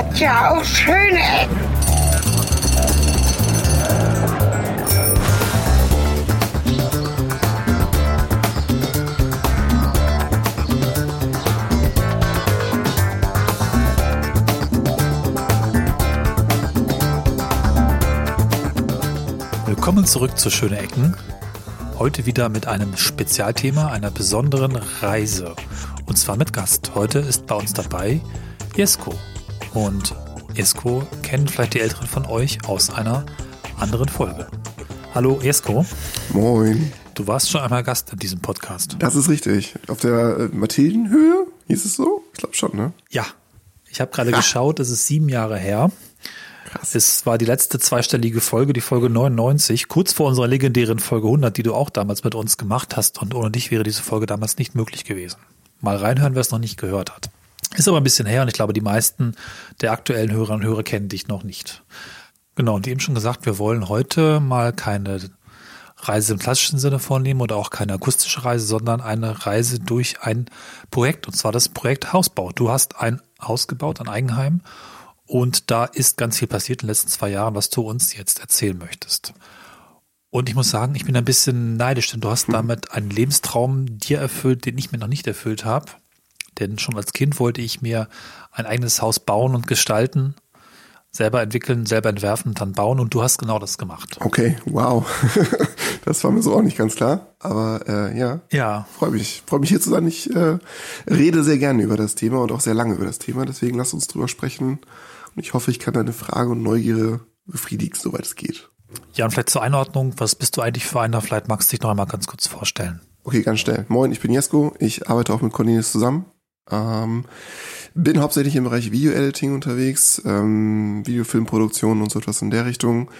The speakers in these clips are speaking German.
hat ja auch schöne Ecken. Willkommen zurück zu Schöne Ecken. Heute wieder mit einem Spezialthema, einer besonderen Reise. Und zwar mit Gast. Heute ist bei uns dabei Jesko. Und Jesko kennen vielleicht die Älteren von euch aus einer anderen Folge. Hallo Jesko. Moin. Du warst schon einmal Gast in diesem Podcast. Das ist richtig. Auf der äh, Mathildenhöhe hieß es so? Ich glaube schon, ne? Ja. Ich habe gerade geschaut, es ist sieben Jahre her. Krass. Es war die letzte zweistellige Folge, die Folge 99, kurz vor unserer legendären Folge 100, die du auch damals mit uns gemacht hast. Und ohne dich wäre diese Folge damals nicht möglich gewesen. Mal reinhören, wer es noch nicht gehört hat. Ist aber ein bisschen her und ich glaube, die meisten der aktuellen Hörerinnen und Hörer kennen dich noch nicht. Genau, und eben schon gesagt, wir wollen heute mal keine Reise im klassischen Sinne vornehmen oder auch keine akustische Reise, sondern eine Reise durch ein Projekt, und zwar das Projekt Hausbau. Du hast ein Haus gebaut, ein Eigenheim und da ist ganz viel passiert in den letzten zwei Jahren, was du uns jetzt erzählen möchtest. Und ich muss sagen, ich bin ein bisschen neidisch, denn du hast damit einen Lebenstraum dir erfüllt, den ich mir noch nicht erfüllt habe. Denn schon als Kind wollte ich mir ein eigenes Haus bauen und gestalten, selber entwickeln, selber entwerfen und dann bauen. Und du hast genau das gemacht. Okay, wow. das war mir so auch nicht ganz klar. Aber äh, ja, ja. freue mich. Freue mich hier zu sein. Ich äh, rede sehr gerne über das Thema und auch sehr lange über das Thema. Deswegen lass uns drüber sprechen und ich hoffe, ich kann deine Frage und Neugierde befriedigen, soweit es geht. Ja, und vielleicht zur Einordnung, was bist du eigentlich für einer? Vielleicht magst du dich noch einmal ganz kurz vorstellen. Okay, ganz schnell. Moin, ich bin Jesko. Ich arbeite auch mit Cornelius zusammen. Ähm, bin hauptsächlich im Bereich Video-Editing unterwegs, ähm, Videofilmproduktion und so etwas in der Richtung.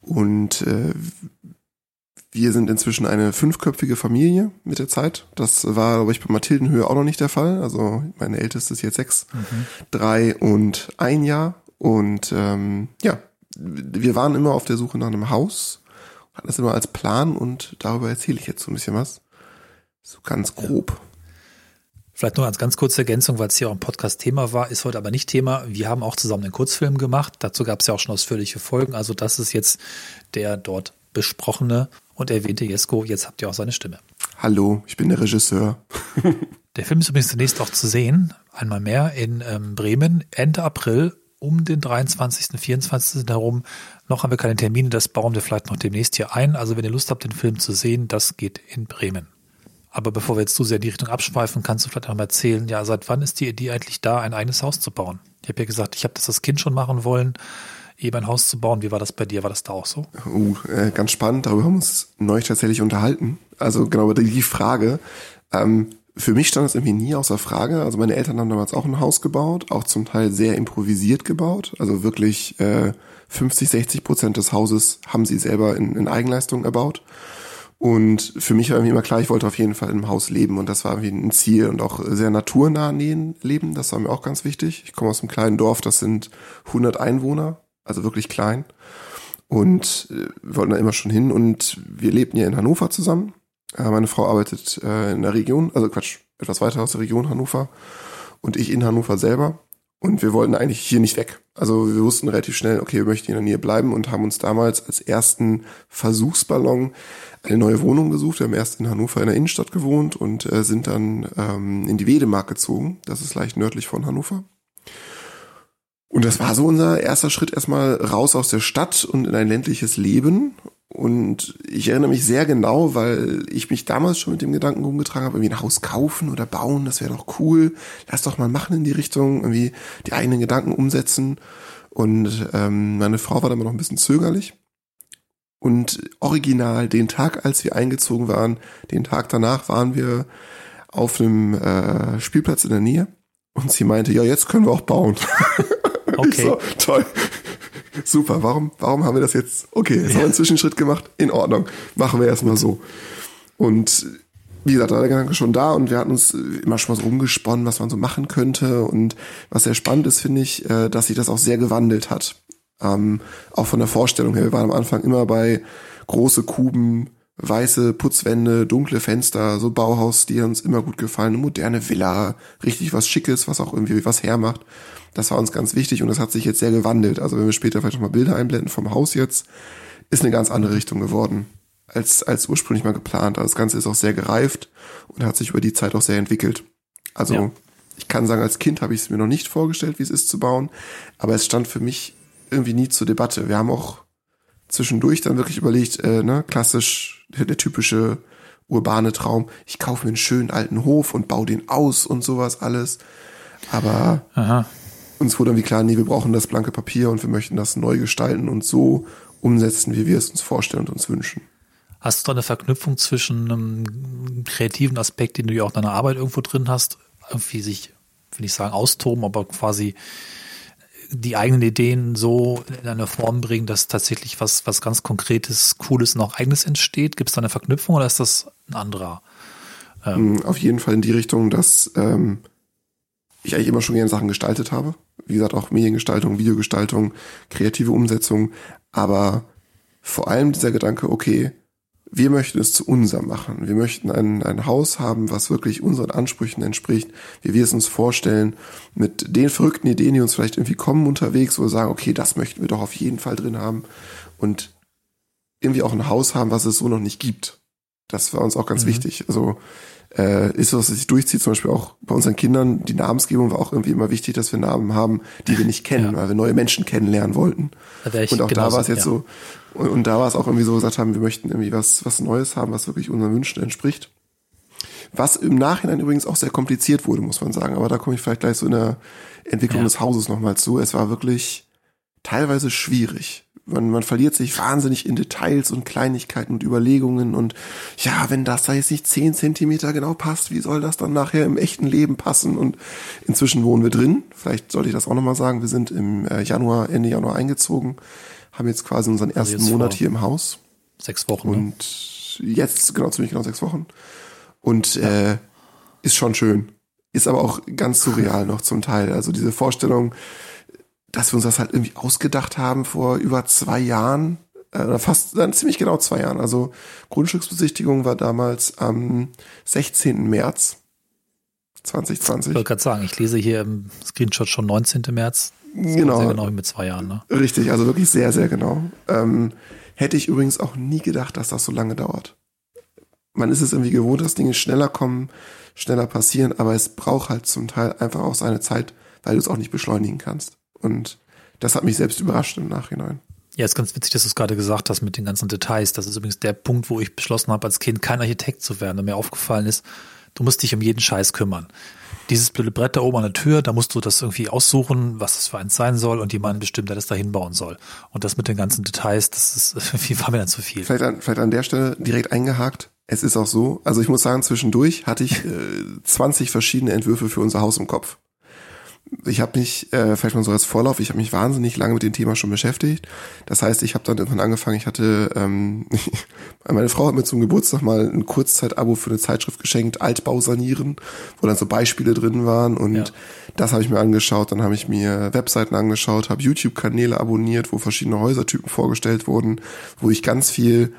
Und äh, wir sind inzwischen eine fünfköpfige Familie mit der Zeit. Das war, glaube ich, bei Mathildenhöhe auch noch nicht der Fall. Also meine älteste ist jetzt sechs, mhm. drei und ein Jahr. Und ähm, ja, wir waren immer auf der Suche nach einem Haus, hatten das immer als Plan und darüber erzähle ich jetzt so ein bisschen was. So ganz grob. Ja. Vielleicht nur als ganz kurze Ergänzung, weil es hier auch ein Podcast-Thema war, ist heute aber nicht Thema. Wir haben auch zusammen einen Kurzfilm gemacht. Dazu gab es ja auch schon ausführliche Folgen. Also das ist jetzt der dort besprochene und erwähnte Jesko, jetzt habt ihr auch seine Stimme. Hallo, ich bin der Regisseur. der Film ist übrigens zunächst auch zu sehen, einmal mehr in ähm, Bremen, Ende April um den 23., 24. herum. Noch haben wir keine Termine, das bauen wir vielleicht noch demnächst hier ein. Also wenn ihr Lust habt, den Film zu sehen, das geht in Bremen. Aber bevor wir jetzt zu sehr in die Richtung abschweifen, kannst du vielleicht noch mal erzählen, ja, seit wann ist die Idee eigentlich da, ein eigenes Haus zu bauen? Ich habe ja gesagt, ich habe das als Kind schon machen wollen eben ein Haus zu bauen. Wie war das bei dir? War das da auch so? Uh, äh, ganz spannend. Darüber haben wir uns neulich tatsächlich unterhalten. Also genau über die Frage. Ähm, für mich stand das irgendwie nie außer Frage. Also meine Eltern haben damals auch ein Haus gebaut, auch zum Teil sehr improvisiert gebaut. Also wirklich äh, 50, 60 Prozent des Hauses haben sie selber in, in Eigenleistung erbaut. Und für mich war irgendwie immer klar, ich wollte auf jeden Fall im Haus leben und das war irgendwie ein Ziel und auch sehr naturnah leben. Das war mir auch ganz wichtig. Ich komme aus einem kleinen Dorf, das sind 100 Einwohner also wirklich klein. Und äh, wir wollten da immer schon hin und wir lebten ja in Hannover zusammen. Äh, meine Frau arbeitet äh, in der Region, also Quatsch, etwas weiter aus der Region Hannover und ich in Hannover selber. Und wir wollten eigentlich hier nicht weg. Also wir wussten relativ schnell, okay, wir möchten in der Nähe bleiben und haben uns damals als ersten Versuchsballon eine neue Wohnung gesucht. Wir haben erst in Hannover in der Innenstadt gewohnt und äh, sind dann ähm, in die Wedemark gezogen. Das ist leicht nördlich von Hannover. Und das war so unser erster Schritt erstmal raus aus der Stadt und in ein ländliches Leben. Und ich erinnere mich sehr genau, weil ich mich damals schon mit dem Gedanken rumgetragen habe, irgendwie ein Haus kaufen oder bauen, das wäre doch cool. Lass doch mal machen in die Richtung, irgendwie die eigenen Gedanken umsetzen. Und ähm, meine Frau war dann noch ein bisschen zögerlich. Und original, den Tag, als wir eingezogen waren, den Tag danach waren wir auf einem äh, Spielplatz in der Nähe. Und sie meinte, ja, jetzt können wir auch bauen. Okay. So, toll. Super, warum, warum haben wir das jetzt? Okay, jetzt ja. haben wir einen Zwischenschritt gemacht. In Ordnung. Machen wir erstmal so. Und wie gesagt, da war der Gedanke schon da und wir hatten uns immer schon mal so rumgesponnen, was man so machen könnte. Und was sehr spannend ist, finde ich, äh, dass sich das auch sehr gewandelt hat. Ähm, auch von der Vorstellung her. Wir waren am Anfang immer bei große Kuben, weiße Putzwände, dunkle Fenster, so Bauhaus, die uns immer gut gefallen, eine moderne Villa, richtig was Schickes, was auch irgendwie was hermacht. Das war uns ganz wichtig und das hat sich jetzt sehr gewandelt. Also wenn wir später vielleicht noch mal Bilder einblenden vom Haus jetzt, ist eine ganz andere Richtung geworden als, als ursprünglich mal geplant. Also das Ganze ist auch sehr gereift und hat sich über die Zeit auch sehr entwickelt. Also ja. ich kann sagen, als Kind habe ich es mir noch nicht vorgestellt, wie es ist zu bauen, aber es stand für mich irgendwie nie zur Debatte. Wir haben auch zwischendurch dann wirklich überlegt, äh, ne, klassisch der, typische urbane Traum, ich kaufe mir einen schönen alten Hof und baue den aus und sowas alles. Aber Aha. uns wurde irgendwie klar, nee, wir brauchen das blanke Papier und wir möchten das neu gestalten und so umsetzen, wie wir es uns vorstellen und uns wünschen. Hast du da eine Verknüpfung zwischen einem kreativen Aspekt, den du ja auch in deiner Arbeit irgendwo drin hast, irgendwie sich, will ich sagen, austoben, aber quasi die eigenen Ideen so in eine Form bringen, dass tatsächlich was, was ganz Konkretes, Cooles und auch Eigenes entsteht? Gibt es da eine Verknüpfung oder ist das ein anderer? Ähm mm, Auf jeden Fall in die Richtung, dass ähm, ich eigentlich immer schon gerne Sachen gestaltet habe. Wie gesagt, auch Mediengestaltung, Videogestaltung, kreative Umsetzung. Aber vor allem dieser Gedanke, okay, wir möchten es zu unserem machen. Wir möchten ein, ein Haus haben, was wirklich unseren Ansprüchen entspricht, wie wir es uns vorstellen, mit den verrückten Ideen, die uns vielleicht irgendwie kommen unterwegs, wo wir sagen, okay, das möchten wir doch auf jeden Fall drin haben und irgendwie auch ein Haus haben, was es so noch nicht gibt. Das war uns auch ganz mhm. wichtig. Also äh, ist dass es sich durchzieht, zum Beispiel auch bei unseren Kindern, die Namensgebung war auch irgendwie immer wichtig, dass wir Namen haben, die wir nicht kennen, ja. weil wir neue Menschen kennenlernen wollten. Und auch da war es jetzt ja. so, und, und da war es auch irgendwie so gesagt haben, wir möchten irgendwie was, was Neues haben, was wirklich unseren Wünschen entspricht. Was im Nachhinein übrigens auch sehr kompliziert wurde, muss man sagen. Aber da komme ich vielleicht gleich so in der Entwicklung ja. des Hauses nochmal zu. Es war wirklich teilweise schwierig. Man, man verliert sich wahnsinnig in Details und Kleinigkeiten und Überlegungen und ja, wenn das da jetzt nicht zehn Zentimeter genau passt, wie soll das dann nachher im echten Leben passen? Und inzwischen wohnen wir drin. Vielleicht sollte ich das auch nochmal sagen. Wir sind im äh, Januar, Ende Januar eingezogen haben jetzt quasi unseren also ersten also Monat hier im Haus. Sechs Wochen. Ne? Und ne? jetzt, genau, ziemlich genau sechs Wochen. Und ja. äh, ist schon schön. Ist aber auch ganz surreal noch zum Teil. Also diese Vorstellung, dass wir uns das halt irgendwie ausgedacht haben vor über zwei Jahren, äh, oder fast dann ziemlich genau zwei Jahren. Also Grundstücksbesichtigung war damals am 16. März 2020. Ich wollte gerade sagen, ich lese hier im Screenshot schon 19. März Genau. Sehr genau mit zwei Jahren, ne? Richtig, also wirklich sehr, sehr genau. Ähm, hätte ich übrigens auch nie gedacht, dass das so lange dauert. Man ist es irgendwie gewohnt, dass Dinge schneller kommen, schneller passieren, aber es braucht halt zum Teil einfach auch seine Zeit, weil du es auch nicht beschleunigen kannst. Und das hat mich selbst überrascht im Nachhinein. Ja, ist ganz witzig, dass du es gerade gesagt hast mit den ganzen Details. Das ist übrigens der Punkt, wo ich beschlossen habe, als Kind kein Architekt zu werden. Und mir aufgefallen ist, du musst dich um jeden Scheiß kümmern dieses blöde Brett da oben an der Tür, da musst du das irgendwie aussuchen, was das für eins sein soll und jemand bestimmt, der das da hinbauen soll. Und das mit den ganzen Details, das ist irgendwie war mir dann zu viel. Vielleicht an, vielleicht an der Stelle direkt eingehakt. Es ist auch so, also ich muss sagen, zwischendurch hatte ich äh, 20 verschiedene Entwürfe für unser Haus im Kopf ich habe mich, äh, vielleicht mal so als Vorlauf, ich habe mich wahnsinnig lange mit dem Thema schon beschäftigt. Das heißt, ich habe dann irgendwann angefangen, ich hatte, ähm, meine Frau hat mir zum Geburtstag mal ein Kurzzeit-Abo für eine Zeitschrift geschenkt, Altbau sanieren, wo dann so Beispiele drin waren und ja. das habe ich mir angeschaut. Dann habe ich mir Webseiten angeschaut, habe YouTube-Kanäle abonniert, wo verschiedene Häusertypen vorgestellt wurden, wo ich ganz viel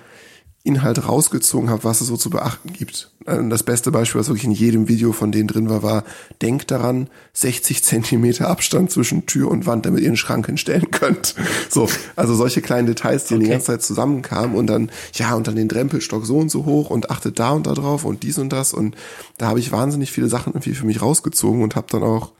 Inhalt rausgezogen habe, was es so zu beachten gibt. Das beste Beispiel, was wirklich in jedem Video von denen drin war, war, denkt daran, 60 Zentimeter Abstand zwischen Tür und Wand, damit ihr einen Schrank hinstellen könnt. So, also solche kleinen Details, die okay. die ganze Zeit zusammenkamen und dann, ja, und dann den Drempelstock so und so hoch und achtet da und da drauf und dies und das und da habe ich wahnsinnig viele Sachen irgendwie für mich rausgezogen und habe dann auch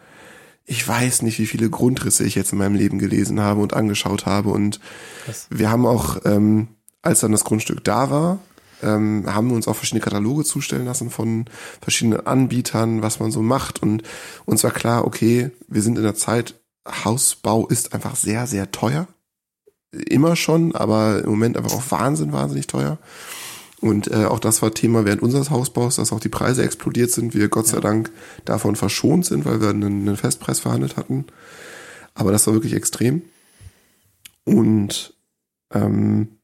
ich weiß nicht, wie viele Grundrisse ich jetzt in meinem Leben gelesen habe und angeschaut habe. Und Krass. wir haben auch ähm, als dann das Grundstück da war, ähm, haben wir uns auch verschiedene Kataloge zustellen lassen von verschiedenen Anbietern, was man so macht. Und uns war klar, okay, wir sind in der Zeit, Hausbau ist einfach sehr, sehr teuer. Immer schon, aber im Moment einfach auch Wahnsinn, wahnsinnig teuer. Und äh, auch das war Thema während unseres Hausbaus, dass auch die Preise explodiert sind. Wir Gott sei Dank davon verschont sind, weil wir einen, einen Festpreis verhandelt hatten. Aber das war wirklich extrem. Und ähm,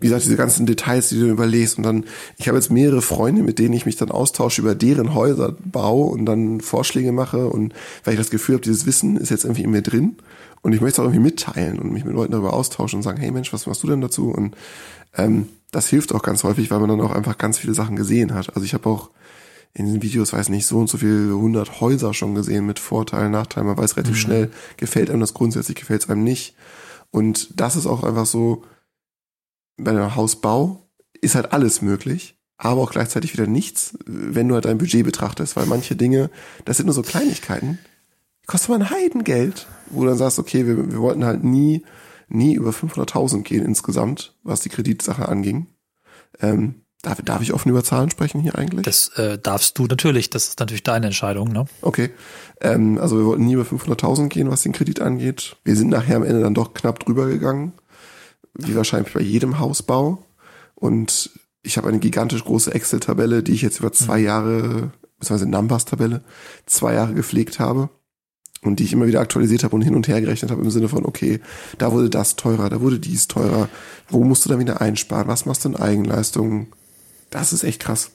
wie gesagt, diese ganzen Details, die du überlegst und dann, ich habe jetzt mehrere Freunde, mit denen ich mich dann austausche über deren Häuserbau und dann Vorschläge mache und weil ich das Gefühl habe, dieses Wissen ist jetzt irgendwie in mir drin und ich möchte es auch irgendwie mitteilen und mich mit Leuten darüber austauschen und sagen, hey Mensch, was machst du denn dazu? Und ähm, das hilft auch ganz häufig, weil man dann auch einfach ganz viele Sachen gesehen hat. Also ich habe auch in den Videos, weiß nicht, so und so viele hundert Häuser schon gesehen mit Vorteilen, Nachteilen. Man weiß relativ mhm. schnell, gefällt einem das grundsätzlich, gefällt es einem nicht. Und das ist auch einfach so, bei einem Hausbau ist halt alles möglich, aber auch gleichzeitig wieder nichts, wenn du halt dein Budget betrachtest, weil manche Dinge, das sind nur so Kleinigkeiten, kostet man Heidengeld, wo du dann sagst, okay, wir, wir wollten halt nie, nie über 500.000 gehen insgesamt, was die Kreditsache anging. Ähm, Darf, darf ich offen über Zahlen sprechen hier eigentlich? Das äh, darfst du natürlich. Das ist natürlich deine Entscheidung, ne? Okay. Ähm, also wir wollten nie über 500.000 gehen, was den Kredit angeht. Wir sind nachher am Ende dann doch knapp drüber gegangen, wie wahrscheinlich bei jedem Hausbau. Und ich habe eine gigantisch große Excel-Tabelle, die ich jetzt über zwei mhm. Jahre, beziehungsweise Numbers-Tabelle, zwei Jahre gepflegt habe und die ich immer wieder aktualisiert habe und hin und her gerechnet habe im Sinne von, okay, da wurde das teurer, da wurde dies teurer, wo musst du dann wieder einsparen, was machst du in Eigenleistungen, das ist echt krass.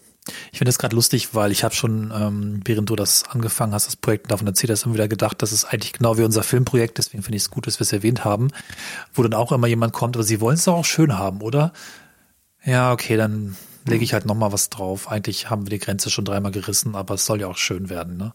Ich finde das gerade lustig, weil ich habe schon, ähm, während du das angefangen hast, das Projekt davon erzählt hast, immer wieder gedacht, das ist eigentlich genau wie unser Filmprojekt, deswegen finde ich es gut, dass wir es erwähnt haben, wo dann auch immer jemand kommt, aber sie wollen es doch auch schön haben, oder? Ja, okay, dann lege ich halt nochmal was drauf. Eigentlich haben wir die Grenze schon dreimal gerissen, aber es soll ja auch schön werden, ne?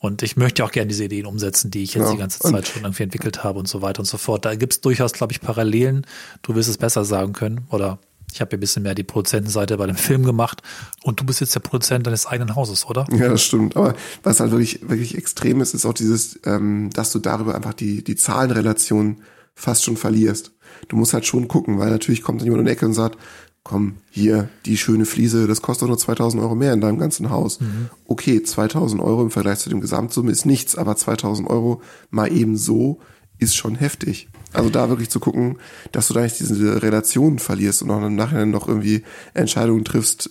Und ich möchte auch gerne diese Ideen umsetzen, die ich jetzt ja. die ganze Zeit schon irgendwie entwickelt habe und so weiter und so fort. Da gibt es durchaus, glaube ich, Parallelen. Du wirst es besser sagen können oder ich habe ja ein bisschen mehr die Produzentenseite bei dem Film gemacht und du bist jetzt der Produzent deines eigenen Hauses, oder? Ja, das stimmt. Aber was halt wirklich, wirklich extrem ist, ist auch dieses, ähm, dass du darüber einfach die, die Zahlenrelation fast schon verlierst. Du musst halt schon gucken, weil natürlich kommt dann jemand um die Ecke und sagt, komm, hier, die schöne Fliese, das kostet doch nur 2000 Euro mehr in deinem ganzen Haus. Mhm. Okay, 2000 Euro im Vergleich zu dem Gesamtsumme ist nichts, aber 2000 Euro mal eben so ist schon heftig. Also da wirklich zu gucken, dass du da nicht diese Relationen verlierst und auch im Nachhinein noch irgendwie Entscheidungen triffst,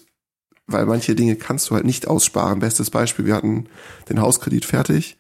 weil manche Dinge kannst du halt nicht aussparen. Bestes Beispiel, wir hatten den Hauskredit fertig.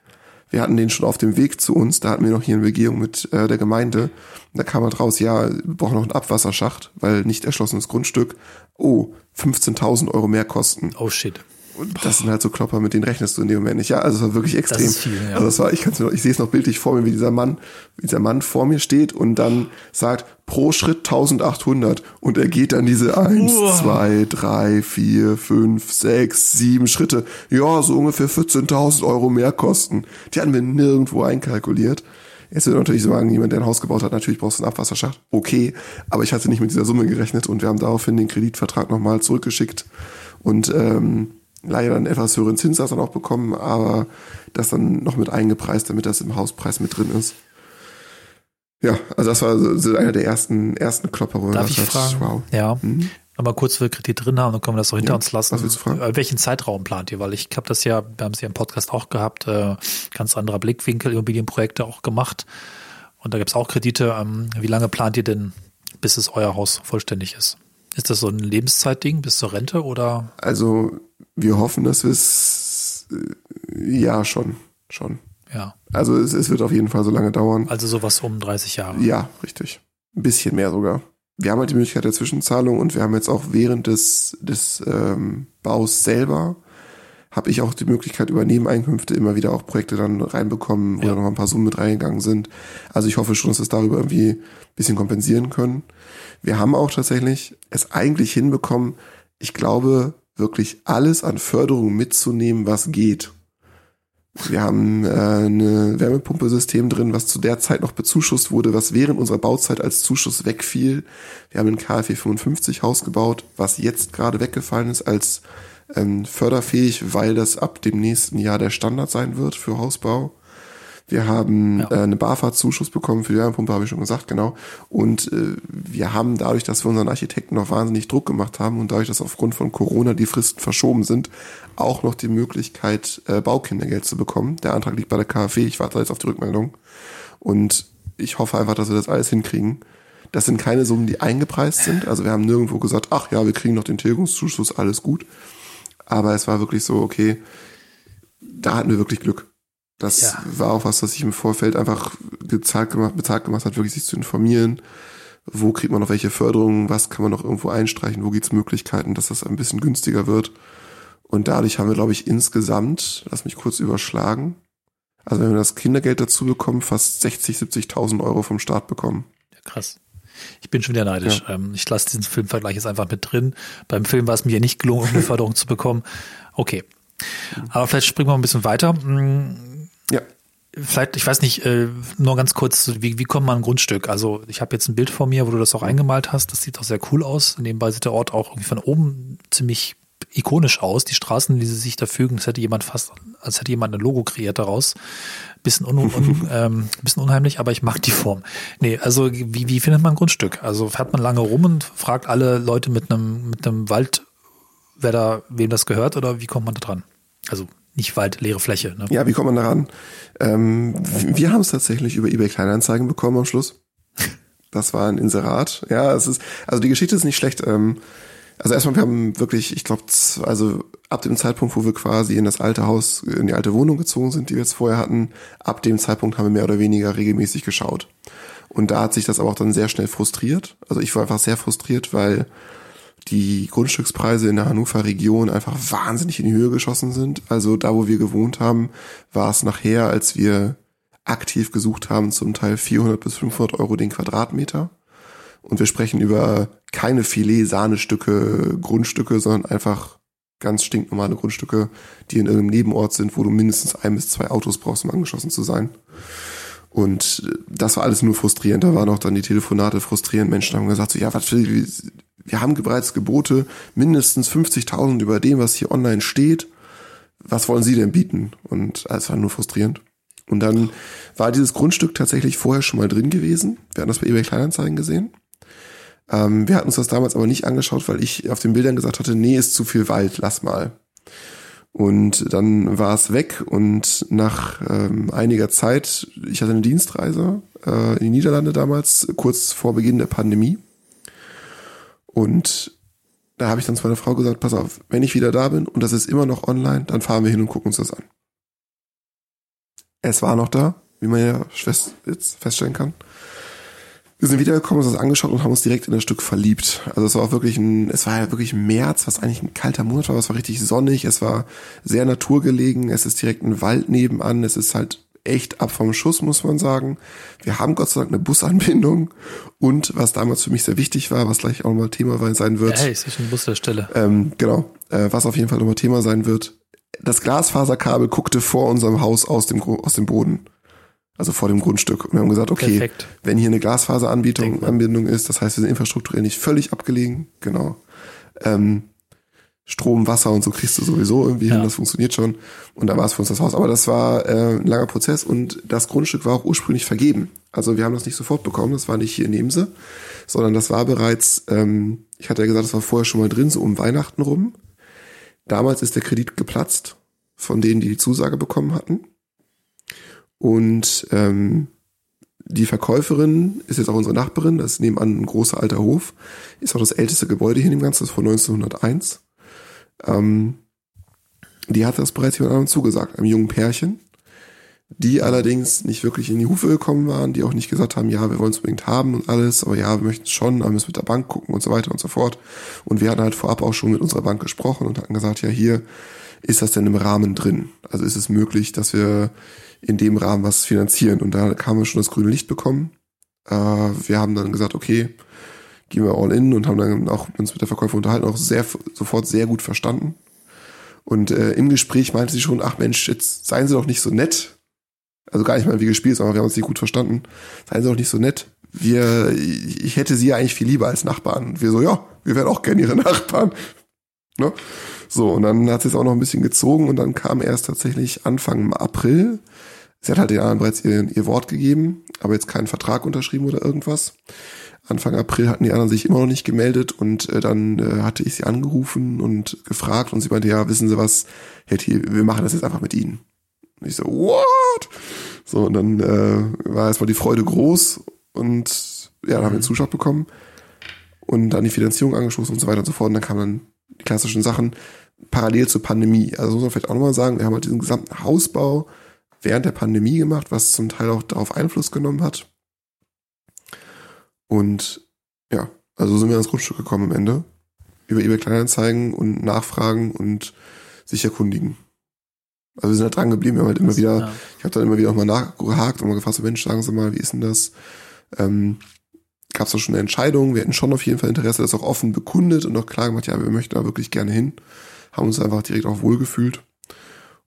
Wir hatten den schon auf dem Weg zu uns, da hatten wir noch hier eine Begehung mit äh, der Gemeinde. Und da kam halt raus, ja, wir brauchen noch einen Abwasserschacht, weil nicht erschlossenes Grundstück. Oh, 15.000 Euro mehr Kosten. Oh shit. Und das sind halt so Klopper, mit denen rechnest du in dem Moment nicht. Ja, also es war wirklich extrem. Das ist viel, ja. Also das war, ich kann's noch, ich sehe es noch bildlich vor mir, wie dieser Mann, wie dieser Mann vor mir steht und dann sagt, pro Schritt 1800 und er geht dann diese eins, zwei, drei, vier, fünf, sechs, sieben Schritte. Ja, so ungefähr 14.000 Euro mehr kosten. Die hatten wir nirgendwo einkalkuliert. Jetzt wird natürlich sagen, jemand, der ein Haus gebaut hat, natürlich brauchst du einen Abwasserschacht. Okay, aber ich hatte nicht mit dieser Summe gerechnet und wir haben daraufhin den Kreditvertrag nochmal zurückgeschickt und ähm, leider einen etwas höheren Zinssatz dann auch bekommen, aber das dann noch mit eingepreist, damit das im Hauspreis mit drin ist. Ja, also das war so einer der ersten, ersten Klopper. Darf ich fragen? Wow. Ja. Mhm. Nochmal kurz, wir Kredit drin haben, dann können wir das so hinter ja, uns lassen. Was willst du fragen? Äh, welchen Zeitraum plant ihr? Weil ich habe das ja, wir haben es ja im Podcast auch gehabt, äh, ganz anderer Blickwinkel, Immobilienprojekte auch gemacht. Und da gibt es auch Kredite. Ähm, wie lange plant ihr denn, bis es euer Haus vollständig ist? Ist das so ein Lebenszeitding bis zur Rente oder? Also wir hoffen, dass wir es äh, ja schon, schon. Ja. Also es, es wird auf jeden Fall so lange dauern. Also sowas um 30 Jahre. Ja, richtig. Ein bisschen mehr sogar. Wir haben halt die Möglichkeit der Zwischenzahlung und wir haben jetzt auch während des, des ähm, Baus selber habe ich auch die Möglichkeit über Nebeneinkünfte immer wieder auch Projekte dann reinbekommen, wo ja. noch ein paar Summen mit reingegangen sind. Also ich hoffe schon, dass wir es darüber irgendwie ein bisschen kompensieren können. Wir haben auch tatsächlich es eigentlich hinbekommen, ich glaube, wirklich alles an Förderung mitzunehmen, was geht. Wir haben äh, eine Wärmepumpesystem drin, was zu der Zeit noch bezuschusst wurde, was während unserer Bauzeit als Zuschuss wegfiel. Wir haben ein KfW 55 Haus gebaut, was jetzt gerade weggefallen ist als ähm, förderfähig, weil das ab dem nächsten Jahr der Standard sein wird für Hausbau. Wir haben ja. äh, eine BAFA-Zuschuss bekommen für die Wärmepumpe, habe ich schon gesagt, genau. Und äh, wir haben dadurch, dass wir unseren Architekten noch wahnsinnig Druck gemacht haben und dadurch, dass aufgrund von Corona die Fristen verschoben sind, auch noch die Möglichkeit, äh, Baukindergeld zu bekommen. Der Antrag liegt bei der KfW, ich warte jetzt auf die Rückmeldung. Und ich hoffe einfach, dass wir das alles hinkriegen. Das sind keine Summen, die eingepreist sind. Also wir haben nirgendwo gesagt, ach ja, wir kriegen noch den Tilgungszuschuss, alles gut. Aber es war wirklich so, okay, da hatten wir wirklich Glück. Das ja. war auch was, was ich im Vorfeld einfach gezahlt gemacht, bezahlt gemacht hat, wirklich sich zu informieren. Wo kriegt man noch welche Förderungen? Was kann man noch irgendwo einstreichen? Wo gibt's Möglichkeiten, dass das ein bisschen günstiger wird? Und dadurch haben wir, glaube ich, insgesamt, lass mich kurz überschlagen, also wenn wir das Kindergeld dazu bekommen, fast 60, 70.000 Euro vom Staat bekommen. Ja, krass. Ich bin schon wieder neidisch. Ja. Ähm, ich lasse diesen Filmvergleich jetzt einfach mit drin. Beim Film war es mir ja nicht gelungen, eine Förderung zu bekommen. Okay. Aber vielleicht springen wir ein bisschen weiter. Ja. Vielleicht, ich weiß nicht, äh, nur ganz kurz, wie, wie kommt man an ein Grundstück? Also ich habe jetzt ein Bild vor mir, wo du das auch eingemalt hast. Das sieht doch sehr cool aus. Nebenbei sieht der Ort auch irgendwie von oben ziemlich ikonisch aus. Die Straßen, die sie sich da fügen, das hätte jemand fast, als hätte jemand ein Logo kreiert daraus. Bisschen, un, un, ähm, bisschen unheimlich, aber ich mag die Form. Nee, also wie, wie findet man ein Grundstück? Also fährt man lange rum und fragt alle Leute mit einem, mit einem Wald, wer da, wem das gehört oder wie kommt man da dran? Also nicht Wald, leere Fläche. Ne? Ja, wie kommt man daran? Ähm, wir haben es tatsächlich über eBay Kleinanzeigen bekommen am Schluss. Das war ein Inserat. Ja, es ist, also die Geschichte ist nicht schlecht. Ähm, also erstmal, wir haben wirklich, ich glaube, also ab dem Zeitpunkt, wo wir quasi in das alte Haus, in die alte Wohnung gezogen sind, die wir jetzt vorher hatten, ab dem Zeitpunkt haben wir mehr oder weniger regelmäßig geschaut. Und da hat sich das aber auch dann sehr schnell frustriert. Also ich war einfach sehr frustriert, weil die Grundstückspreise in der Hannover Region einfach wahnsinnig in die Höhe geschossen sind. Also da, wo wir gewohnt haben, war es nachher, als wir aktiv gesucht haben, zum Teil 400 bis 500 Euro den Quadratmeter. Und wir sprechen über keine Filet-Sahnestücke, Grundstücke, sondern einfach ganz stinknormale Grundstücke, die in irgendeinem Nebenort sind, wo du mindestens ein bis zwei Autos brauchst, um angeschlossen zu sein. Und das war alles nur frustrierend. Da waren auch dann die Telefonate frustrierend. Menschen haben gesagt, so, ja, was will, wir haben bereits Gebote mindestens 50.000 über dem, was hier online steht. Was wollen Sie denn bieten? Und es war nur frustrierend. Und dann war dieses Grundstück tatsächlich vorher schon mal drin gewesen. Wir hatten das bei eBay Kleinanzeigen gesehen. Ähm, wir hatten uns das damals aber nicht angeschaut, weil ich auf den Bildern gesagt hatte, nee, ist zu viel Wald, lass mal. Und dann war es weg und nach ähm, einiger Zeit, ich hatte eine Dienstreise äh, in die Niederlande damals, kurz vor Beginn der Pandemie. Und da habe ich dann zu meiner Frau gesagt, pass auf, wenn ich wieder da bin und das ist immer noch online, dann fahren wir hin und gucken uns das an. Es war noch da, wie man ja jetzt feststellen kann. Wir sind wiedergekommen, uns das angeschaut und haben uns direkt in das Stück verliebt. Also es war auch wirklich ein, es war ja wirklich März, was eigentlich ein kalter Monat war, es war richtig sonnig, es war sehr naturgelegen, es ist direkt ein Wald nebenan, es ist halt echt ab vom Schuss, muss man sagen. Wir haben Gott sei Dank eine Busanbindung und was damals für mich sehr wichtig war, was gleich auch mal Thema sein wird. Hey, ist ein Bus der Stelle. Ähm, genau, äh, was auf jeden Fall nochmal Thema sein wird. Das Glasfaserkabel guckte vor unserem Haus aus dem, aus dem Boden also vor dem Grundstück. Und wir haben gesagt, okay, Perfekt. wenn hier eine Glasfaseranbindung Anbindung ist, das heißt, wir sind infrastrukturell nicht völlig abgelegen, genau. Ähm, Strom, Wasser und so kriegst du sowieso irgendwie ja. hin, das funktioniert schon. Und da war es für uns das Haus. Aber das war äh, ein langer Prozess und das Grundstück war auch ursprünglich vergeben. Also wir haben das nicht sofort bekommen, das war nicht hier in Nemse, sondern das war bereits, ähm, ich hatte ja gesagt, das war vorher schon mal drin, so um Weihnachten rum. Damals ist der Kredit geplatzt von denen, die die Zusage bekommen hatten. Und ähm, die Verkäuferin ist jetzt auch unsere Nachbarin, das ist nebenan ein großer alter Hof, ist auch das älteste Gebäude hier in dem Ganzen, das ist von 1901. Ähm, die hat das bereits jemand anderem zugesagt, einem jungen Pärchen, die allerdings nicht wirklich in die Hufe gekommen waren, die auch nicht gesagt haben, ja, wir wollen es unbedingt haben und alles, aber ja, wir möchten es schon, aber müssen mit der Bank gucken und so weiter und so fort. Und wir hatten halt vorab auch schon mit unserer Bank gesprochen und hatten gesagt, ja, hier ist das denn im Rahmen drin? Also ist es möglich, dass wir in dem Rahmen was finanzieren. Und da haben wir schon das grüne Licht bekommen. Äh, wir haben dann gesagt, okay, gehen wir all in und haben dann auch uns mit der Verkäufer unterhalten, auch sehr, sofort sehr gut verstanden. Und äh, im Gespräch meinte sie schon, ach Mensch, jetzt seien Sie doch nicht so nett. Also gar nicht mal wie gespielt, sondern wir haben uns nicht gut verstanden. Seien Sie doch nicht so nett. Wir, ich hätte Sie ja eigentlich viel lieber als Nachbarn. Und wir so, ja, wir wären auch gerne Ihre Nachbarn. Ne? So, und dann hat sie es auch noch ein bisschen gezogen und dann kam erst tatsächlich Anfang April. Sie hat halt den anderen bereits ihr, ihr Wort gegeben, aber jetzt keinen Vertrag unterschrieben oder irgendwas. Anfang April hatten die anderen sich immer noch nicht gemeldet und äh, dann äh, hatte ich sie angerufen und gefragt und sie meinte, ja, wissen Sie was, Hetty, wir machen das jetzt einfach mit Ihnen. Und ich so, what? So, und dann äh, war erstmal die Freude groß und ja, dann haben wir einen Zuschlag bekommen und dann die Finanzierung angestoßen und so weiter und so fort. Und dann kam dann die klassischen Sachen parallel zur Pandemie. Also muss man vielleicht auch nochmal sagen, wir haben halt diesen gesamten Hausbau während der Pandemie gemacht, was zum Teil auch darauf Einfluss genommen hat. Und ja, also sind wir ans Grundstück gekommen am Ende. Über eBay Kleinanzeigen und Nachfragen und sich erkundigen. Also wir sind halt dran geblieben, wir haben halt immer wieder, ja. ich habe dann immer wieder auch mal nachgehakt und mal gefragt, so Mensch, sagen Sie mal, wie ist denn das? Ähm, gab es da schon eine Entscheidung. Wir hätten schon auf jeden Fall Interesse, das auch offen bekundet und auch klar gemacht, ja, wir möchten da wirklich gerne hin. Haben uns einfach direkt auch wohlgefühlt.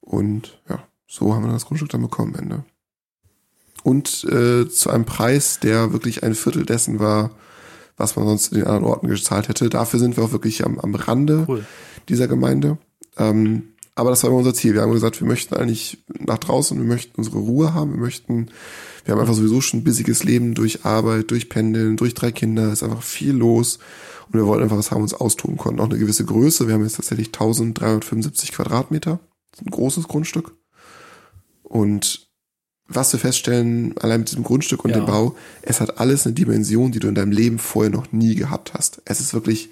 Und ja, so haben wir das Grundstück dann bekommen am Ende. Und äh, zu einem Preis, der wirklich ein Viertel dessen war, was man sonst in den anderen Orten gezahlt hätte. Dafür sind wir auch wirklich am, am Rande cool. dieser Gemeinde. Ähm, aber das war immer unser Ziel. Wir haben gesagt, wir möchten eigentlich nach draußen, wir möchten unsere Ruhe haben, wir möchten, wir haben einfach sowieso schon ein bissiges Leben durch Arbeit, durch Pendeln, durch drei Kinder, ist einfach viel los. Und wir wollten einfach was haben, uns austun konnten. Auch eine gewisse Größe. Wir haben jetzt tatsächlich 1375 Quadratmeter. Das ist ein großes Grundstück. Und was wir feststellen, allein mit diesem Grundstück und ja. dem Bau, es hat alles eine Dimension, die du in deinem Leben vorher noch nie gehabt hast. Es ist wirklich,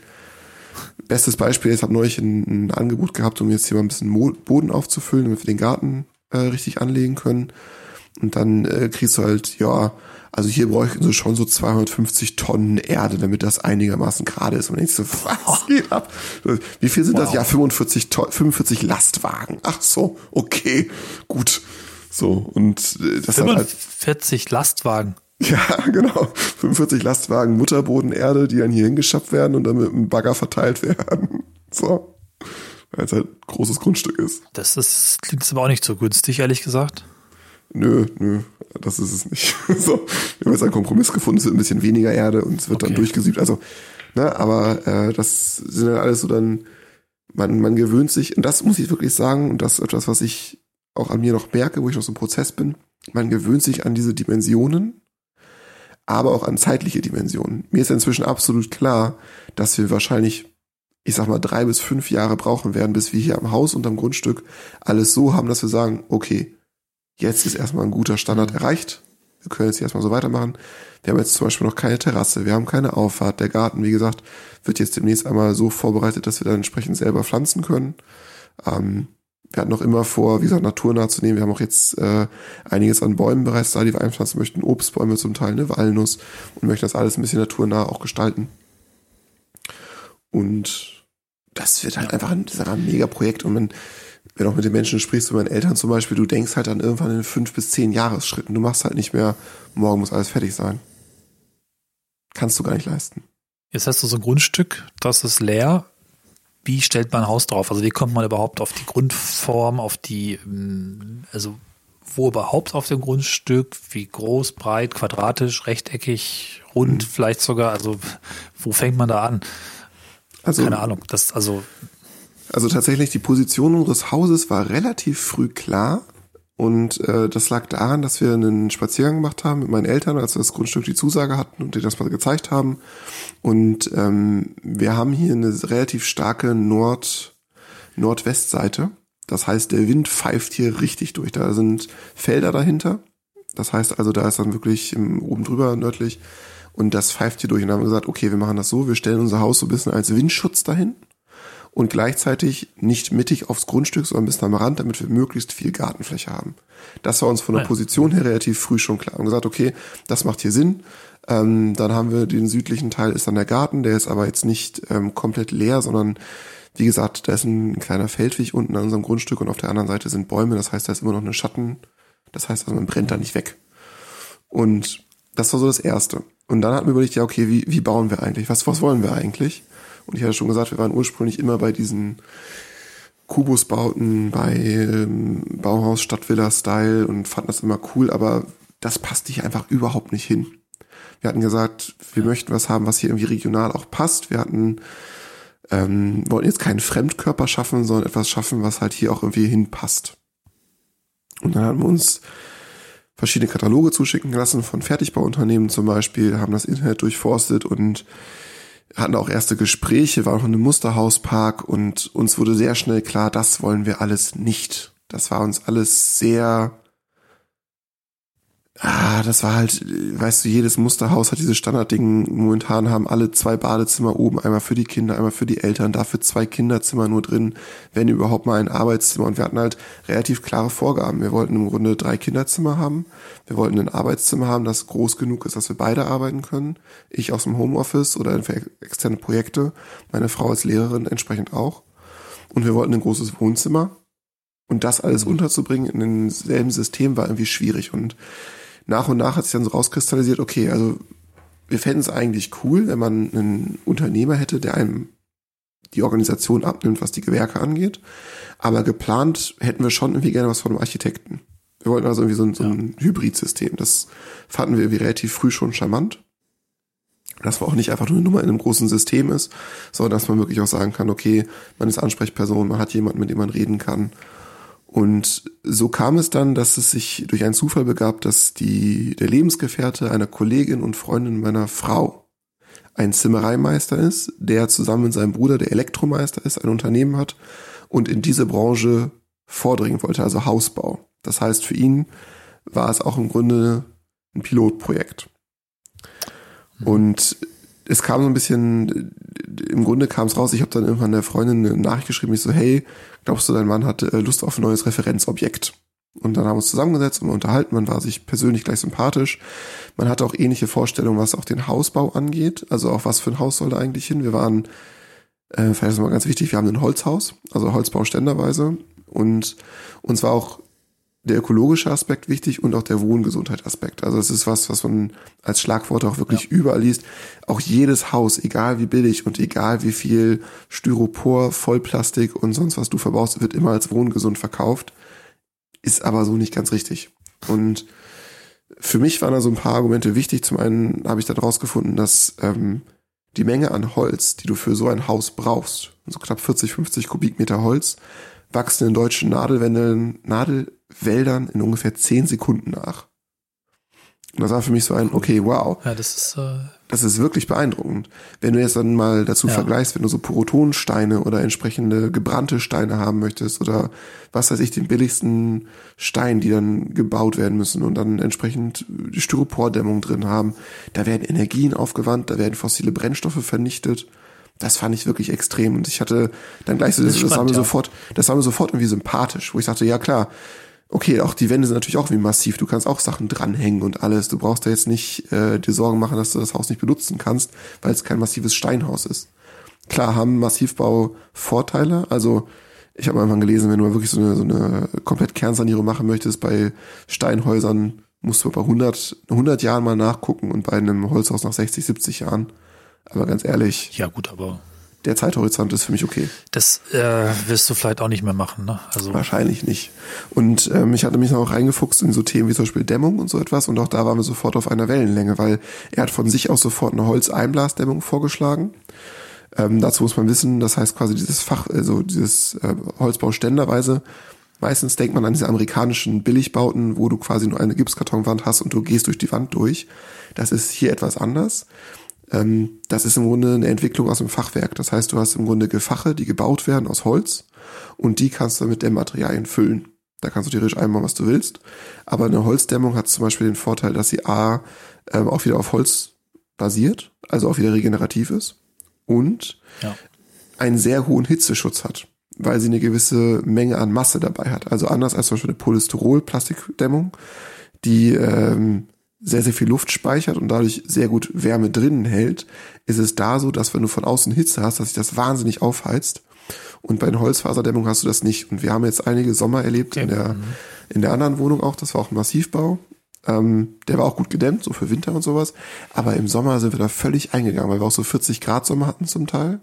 bestes Beispiel, ich habe neulich ein, ein, Angebot gehabt, um jetzt hier mal ein bisschen Mo Boden aufzufüllen, damit wir den Garten äh, richtig anlegen können. Und dann äh, kriegst du halt, ja, also hier bräuchten sie schon so 250 Tonnen Erde, damit das einigermaßen gerade ist. Und dann denkst du, was geht ab? Wie viel sind wow. das? Ja, 45, 45 Lastwagen. Ach so, okay, gut. So, und äh, das 45 hat halt, Lastwagen. Ja, genau. 45 Lastwagen Mutterboden Erde, die dann hier hingeschafft werden und dann mit einem Bagger verteilt werden. So. Weil es halt ein großes Grundstück ist. Das ist, klingt aber auch nicht so günstig, ehrlich gesagt. Nö, nö, das ist es nicht. so, wir haben jetzt einen Kompromiss gefunden, es wird ein bisschen weniger Erde und es wird okay. dann durchgesiebt. Also, ne, aber äh, das sind dann alles so dann, man, man gewöhnt sich, und das muss ich wirklich sagen, und das ist etwas, was ich auch an mir noch merke, wo ich noch so im Prozess bin, man gewöhnt sich an diese Dimensionen, aber auch an zeitliche Dimensionen. Mir ist inzwischen absolut klar, dass wir wahrscheinlich, ich sag mal, drei bis fünf Jahre brauchen werden, bis wir hier am Haus und am Grundstück alles so haben, dass wir sagen, okay, jetzt ist erstmal ein guter Standard erreicht. Wir können jetzt hier erstmal so weitermachen. Wir haben jetzt zum Beispiel noch keine Terrasse, wir haben keine Auffahrt. Der Garten, wie gesagt, wird jetzt demnächst einmal so vorbereitet, dass wir dann entsprechend selber pflanzen können. Ähm, wir hatten noch immer vor, wie gesagt, naturnah zu nehmen. Wir haben auch jetzt äh, einiges an Bäumen bereits da, die wir einpflanzen möchten. Obstbäume zum Teil, ne, Walnuss und möchten das alles ein bisschen naturnah auch gestalten. Und das wird halt einfach ein, ein mega Projekt. Und wenn, wenn auch mit den Menschen sprichst, mit meinen Eltern zum Beispiel, du denkst halt dann irgendwann in fünf bis zehn Jahresschritten. Du machst halt nicht mehr, morgen muss alles fertig sein. Kannst du gar nicht leisten. Jetzt hast du so ein Grundstück, das ist leer wie stellt man ein Haus drauf? Also wie kommt man überhaupt auf die Grundform, auf die, ähm, also wo überhaupt auf dem Grundstück, wie groß, breit, quadratisch, rechteckig, rund, mhm. vielleicht sogar, also wo fängt man da an? Also, Keine Ahnung, das, also. Also tatsächlich die Position unseres Hauses war relativ früh klar. Und äh, das lag daran, dass wir einen Spaziergang gemacht haben mit meinen Eltern, als wir das Grundstück die Zusage hatten und dir das mal gezeigt haben. Und ähm, wir haben hier eine relativ starke Nord Nordwestseite. Das heißt, der Wind pfeift hier richtig durch. Da sind Felder dahinter. Das heißt also, da ist dann wirklich im, oben drüber nördlich und das pfeift hier durch. Und dann haben wir gesagt, okay, wir machen das so, wir stellen unser Haus so ein bisschen als Windschutz dahin und gleichzeitig nicht mittig aufs Grundstück, sondern bis am Rand, damit wir möglichst viel Gartenfläche haben. Das war uns von der Position her relativ früh schon klar. Und gesagt, okay, das macht hier Sinn. Ähm, dann haben wir den südlichen Teil, ist dann der Garten, der ist aber jetzt nicht ähm, komplett leer, sondern wie gesagt, da ist ein kleiner Feldweg unten an unserem Grundstück und auf der anderen Seite sind Bäume, das heißt, da ist immer noch eine Schatten. Das heißt also, man brennt da nicht weg. Und das war so das Erste. Und dann hatten wir überlegt, ja, okay, wie, wie bauen wir eigentlich? Was, was wollen wir eigentlich? Und ich hatte schon gesagt, wir waren ursprünglich immer bei diesen Kubusbauten, bei ähm, Bauhaus Stadtvilla-Style und fanden das immer cool, aber das passt dich einfach überhaupt nicht hin. Wir hatten gesagt, wir möchten was haben, was hier irgendwie regional auch passt. Wir hatten ähm, wollten jetzt keinen Fremdkörper schaffen, sondern etwas schaffen, was halt hier auch irgendwie hinpasst. Und dann haben wir uns verschiedene Kataloge zuschicken lassen von Fertigbauunternehmen zum Beispiel, haben das Internet durchforstet und hatten auch erste Gespräche, waren auch in einem Musterhauspark und uns wurde sehr schnell klar, das wollen wir alles nicht. Das war uns alles sehr Ah, das war halt, weißt du, jedes Musterhaus hat diese Standardding. Momentan haben alle zwei Badezimmer oben, einmal für die Kinder, einmal für die Eltern, dafür zwei Kinderzimmer nur drin, wenn überhaupt mal ein Arbeitszimmer. Und wir hatten halt relativ klare Vorgaben. Wir wollten im Grunde drei Kinderzimmer haben. Wir wollten ein Arbeitszimmer haben, das groß genug ist, dass wir beide arbeiten können. Ich aus dem Homeoffice oder für externe Projekte. Meine Frau als Lehrerin entsprechend auch. Und wir wollten ein großes Wohnzimmer. Und das alles mhm. unterzubringen in demselben System war irgendwie schwierig. Und nach und nach hat sich dann so rauskristallisiert, okay, also wir fänden es eigentlich cool, wenn man einen Unternehmer hätte, der einem die Organisation abnimmt, was die Gewerke angeht. Aber geplant hätten wir schon irgendwie gerne was von einem Architekten. Wir wollten also irgendwie so ein, so ein ja. Hybridsystem. Das fanden wir irgendwie relativ früh schon charmant. Dass man auch nicht einfach nur eine Nummer in einem großen System ist, sondern dass man wirklich auch sagen kann, okay, man ist Ansprechperson, man hat jemanden, mit dem man reden kann. Und so kam es dann, dass es sich durch einen Zufall begab, dass die, der Lebensgefährte einer Kollegin und Freundin meiner Frau ein Zimmereimeister ist, der zusammen mit seinem Bruder, der Elektromeister ist, ein Unternehmen hat und in diese Branche vordringen wollte, also Hausbau. Das heißt, für ihn war es auch im Grunde ein Pilotprojekt. Und es kam so ein bisschen, im Grunde kam es raus, ich habe dann irgendwann der Freundin eine Nachricht geschrieben, ich so, hey, glaubst du, dein Mann hat äh, Lust auf ein neues Referenzobjekt? Und dann haben wir uns zusammengesetzt und unterhalten. Man war sich persönlich gleich sympathisch. Man hatte auch ähnliche Vorstellungen, was auch den Hausbau angeht. Also auch was für ein Haus soll da eigentlich hin. Wir waren, äh, vielleicht ist mal ganz wichtig, wir haben ein Holzhaus, also Holzbau ständerweise. Und uns war auch der ökologische Aspekt wichtig und auch der Wohngesundheitsaspekt. Also es ist was, was man als Schlagwort auch wirklich ja. überall liest. Auch jedes Haus, egal wie billig und egal wie viel Styropor, Vollplastik und sonst was du verbaust, wird immer als wohngesund verkauft ist aber so nicht ganz richtig. Und für mich waren da so ein paar Argumente wichtig. Zum einen habe ich dann rausgefunden, dass ähm, die Menge an Holz, die du für so ein Haus brauchst, so knapp 40, 50 Kubikmeter Holz, wachsen in deutschen Nadelwäldern, Nadelwäldern in ungefähr 10 Sekunden nach. Und das war für mich so ein, okay, wow. Ja, das ist, äh das ist wirklich beeindruckend. Wenn du jetzt dann mal dazu ja. vergleichst, wenn du so Porotonsteine oder entsprechende gebrannte Steine haben möchtest oder was weiß ich, den billigsten Stein, die dann gebaut werden müssen und dann entsprechend die Styropordämmung drin haben, da werden Energien aufgewandt, da werden fossile Brennstoffe vernichtet. Das fand ich wirklich extrem und ich hatte dann gleich so, das, das, spannend, war mir ja. sofort, das war mir sofort irgendwie sympathisch, wo ich sagte, ja klar, Okay, auch die Wände sind natürlich auch wie massiv. Du kannst auch Sachen dranhängen und alles. Du brauchst da jetzt nicht äh, dir Sorgen machen, dass du das Haus nicht benutzen kannst, weil es kein massives Steinhaus ist. Klar haben Massivbau Vorteile. Also ich habe mal gelesen, wenn du mal wirklich so eine, so eine komplett Kernsanierung machen möchtest, bei Steinhäusern musst du bei 100, 100 Jahren mal nachgucken und bei einem Holzhaus nach 60, 70 Jahren. Aber ganz ehrlich. Ja gut, aber der Zeithorizont ist für mich okay. Das äh, wirst du vielleicht auch nicht mehr machen, ne? Also wahrscheinlich nicht. Und ähm, ich hatte mich auch reingefuchst in so Themen wie zum Beispiel Dämmung und so etwas und auch da waren wir sofort auf einer Wellenlänge, weil er hat von sich aus sofort eine Holzeinblasdämmung vorgeschlagen. Ähm, dazu muss man wissen, das heißt quasi dieses Fach, also dieses äh, Holzbau ständerweise. Meistens denkt man an diese amerikanischen Billigbauten, wo du quasi nur eine Gipskartonwand hast und du gehst durch die Wand durch. Das ist hier etwas anders. Ähm, das ist im Grunde eine Entwicklung aus dem Fachwerk. Das heißt, du hast im Grunde Gefache, die gebaut werden aus Holz und die kannst du mit den Materialien füllen. Da kannst du theoretisch einbauen, was du willst. Aber eine Holzdämmung hat zum Beispiel den Vorteil, dass sie A, ähm, auch wieder auf Holz basiert, also auch wieder regenerativ ist und ja. einen sehr hohen Hitzeschutz hat, weil sie eine gewisse Menge an Masse dabei hat. Also anders als zum Beispiel eine Polystyrol-Plastikdämmung, die ähm, sehr, sehr viel Luft speichert und dadurch sehr gut Wärme drinnen hält, ist es da so, dass wenn du von außen Hitze hast, dass sich das wahnsinnig aufheizt. Und bei den Holzfaserdämmungen hast du das nicht. Und wir haben jetzt einige Sommer erlebt in der, in der anderen Wohnung auch. Das war auch ein Massivbau. Ähm, der war auch gut gedämmt, so für Winter und sowas. Aber im Sommer sind wir da völlig eingegangen, weil wir auch so 40 Grad Sommer hatten zum Teil.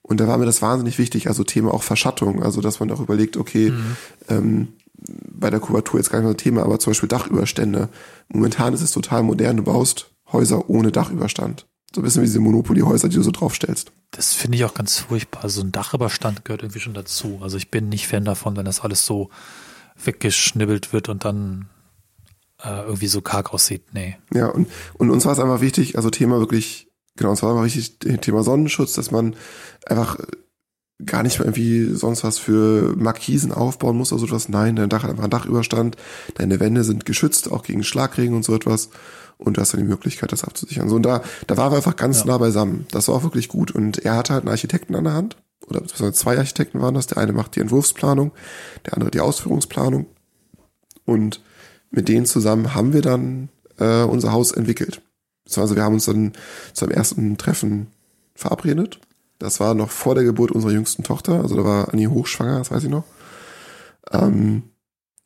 Und da war mir das wahnsinnig wichtig, also Thema auch Verschattung, also dass man auch überlegt, okay, mhm. ähm, bei der Kubatur jetzt gar nicht mehr Thema, aber zum Beispiel Dachüberstände. Momentan ist es total modern, du baust Häuser ohne Dachüberstand. So ein bisschen wie diese Monopoly-Häuser, die du so draufstellst. Das finde ich auch ganz furchtbar. So ein Dachüberstand gehört irgendwie schon dazu. Also ich bin nicht Fan davon, wenn das alles so weggeschnibbelt wird und dann äh, irgendwie so karg aussieht. Nee. Ja, und, und uns war es einfach wichtig, also Thema wirklich, genau, es war einfach wichtig, Thema Sonnenschutz, dass man einfach gar nicht mehr irgendwie sonst was für Markisen aufbauen muss oder so etwas. Nein, dein Dach hat einfach einen Dachüberstand, deine Wände sind geschützt, auch gegen Schlagregen und so etwas. Und du hast dann die Möglichkeit, das abzusichern. So, und da, da waren wir einfach ganz ja. nah beisammen. Das war auch wirklich gut. Und er hatte halt einen Architekten an der Hand. Oder zwei Architekten waren das. Der eine macht die Entwurfsplanung, der andere die Ausführungsplanung. Und mit denen zusammen haben wir dann äh, unser Haus entwickelt. Also wir haben uns dann zum ersten Treffen verabredet das war noch vor der Geburt unserer jüngsten Tochter. Also da war Annie hochschwanger, das weiß ich noch. Ähm,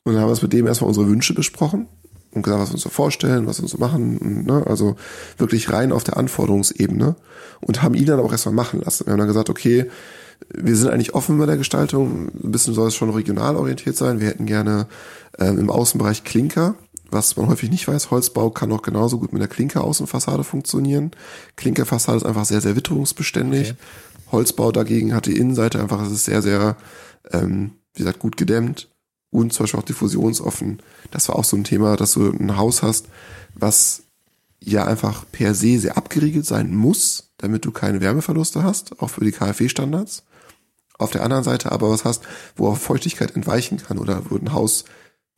und dann haben wir es mit dem erstmal unsere Wünsche besprochen. und gesagt, was wir uns so vorstellen, was wir uns so machen. Ne? Also wirklich rein auf der Anforderungsebene und haben ihn dann auch erstmal machen lassen. Wir haben dann gesagt, okay, wir sind eigentlich offen bei der Gestaltung. Ein bisschen soll es schon regional orientiert sein. Wir hätten gerne ähm, im Außenbereich Klinker. Was man häufig nicht weiß, Holzbau kann auch genauso gut mit der Klinker-Außenfassade funktionieren. Klinkerfassade ist einfach sehr, sehr witterungsbeständig. Okay. Holzbau dagegen hat die Innenseite einfach, es ist sehr, sehr, ähm, wie gesagt, gut gedämmt und zum Beispiel auch diffusionsoffen. Das war auch so ein Thema, dass du ein Haus hast, was ja einfach per se sehr abgeriegelt sein muss, damit du keine Wärmeverluste hast, auch für die KfW-Standards. Auf der anderen Seite aber was hast, wo auch Feuchtigkeit entweichen kann oder wo ein Haus,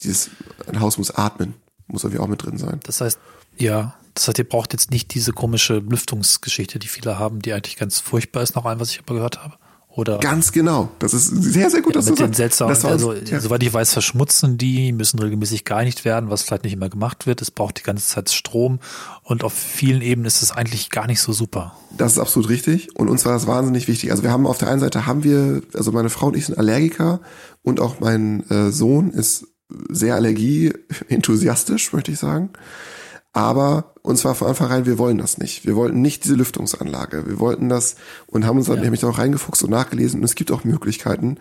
dieses, ein Haus muss atmen, muss irgendwie auch mit drin sein. Das heißt, ja, das heißt, ihr braucht jetzt nicht diese komische Lüftungsgeschichte, die viele haben, die eigentlich ganz furchtbar ist, noch ein, was ich aber gehört habe. Oder Ganz genau. Das ist sehr, sehr gut, ja, dass mit du den seltsamen, also, ja. soweit ich weiß, verschmutzen die, müssen regelmäßig gereinigt werden, was vielleicht nicht immer gemacht wird. Es braucht die ganze Zeit Strom und auf vielen Ebenen ist es eigentlich gar nicht so super. Das ist absolut richtig und uns war das wahnsinnig wichtig. Also wir haben auf der einen Seite haben wir, also meine Frau und ich sind Allergiker und auch mein äh, Sohn ist sehr allergie-enthusiastisch, möchte ich sagen. Aber uns war von Anfang an, wir wollen das nicht. Wir wollten nicht diese Lüftungsanlage. Wir wollten das und haben uns dann ja. nämlich auch reingefuchst und nachgelesen. Und es gibt auch Möglichkeiten,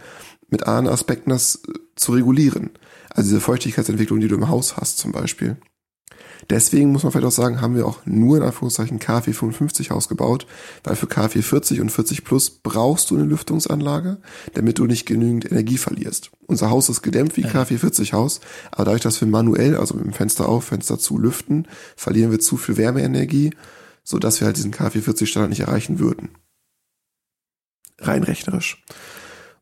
mit anderen Aspekten das äh, zu regulieren. Also diese Feuchtigkeitsentwicklung, die du im Haus hast zum Beispiel. Deswegen muss man vielleicht auch sagen, haben wir auch nur in Anführungszeichen KfW 55 ausgebaut, weil für KfW 40 und 40 Plus brauchst du eine Lüftungsanlage, damit du nicht genügend Energie verlierst. Unser Haus ist gedämmt wie KfW 40 Haus, aber dadurch, dass wir manuell, also mit dem Fenster auf, Fenster zu lüften, verlieren wir zu viel Wärmeenergie, so dass wir halt diesen KfW 40 Standard nicht erreichen würden. Rein rechnerisch.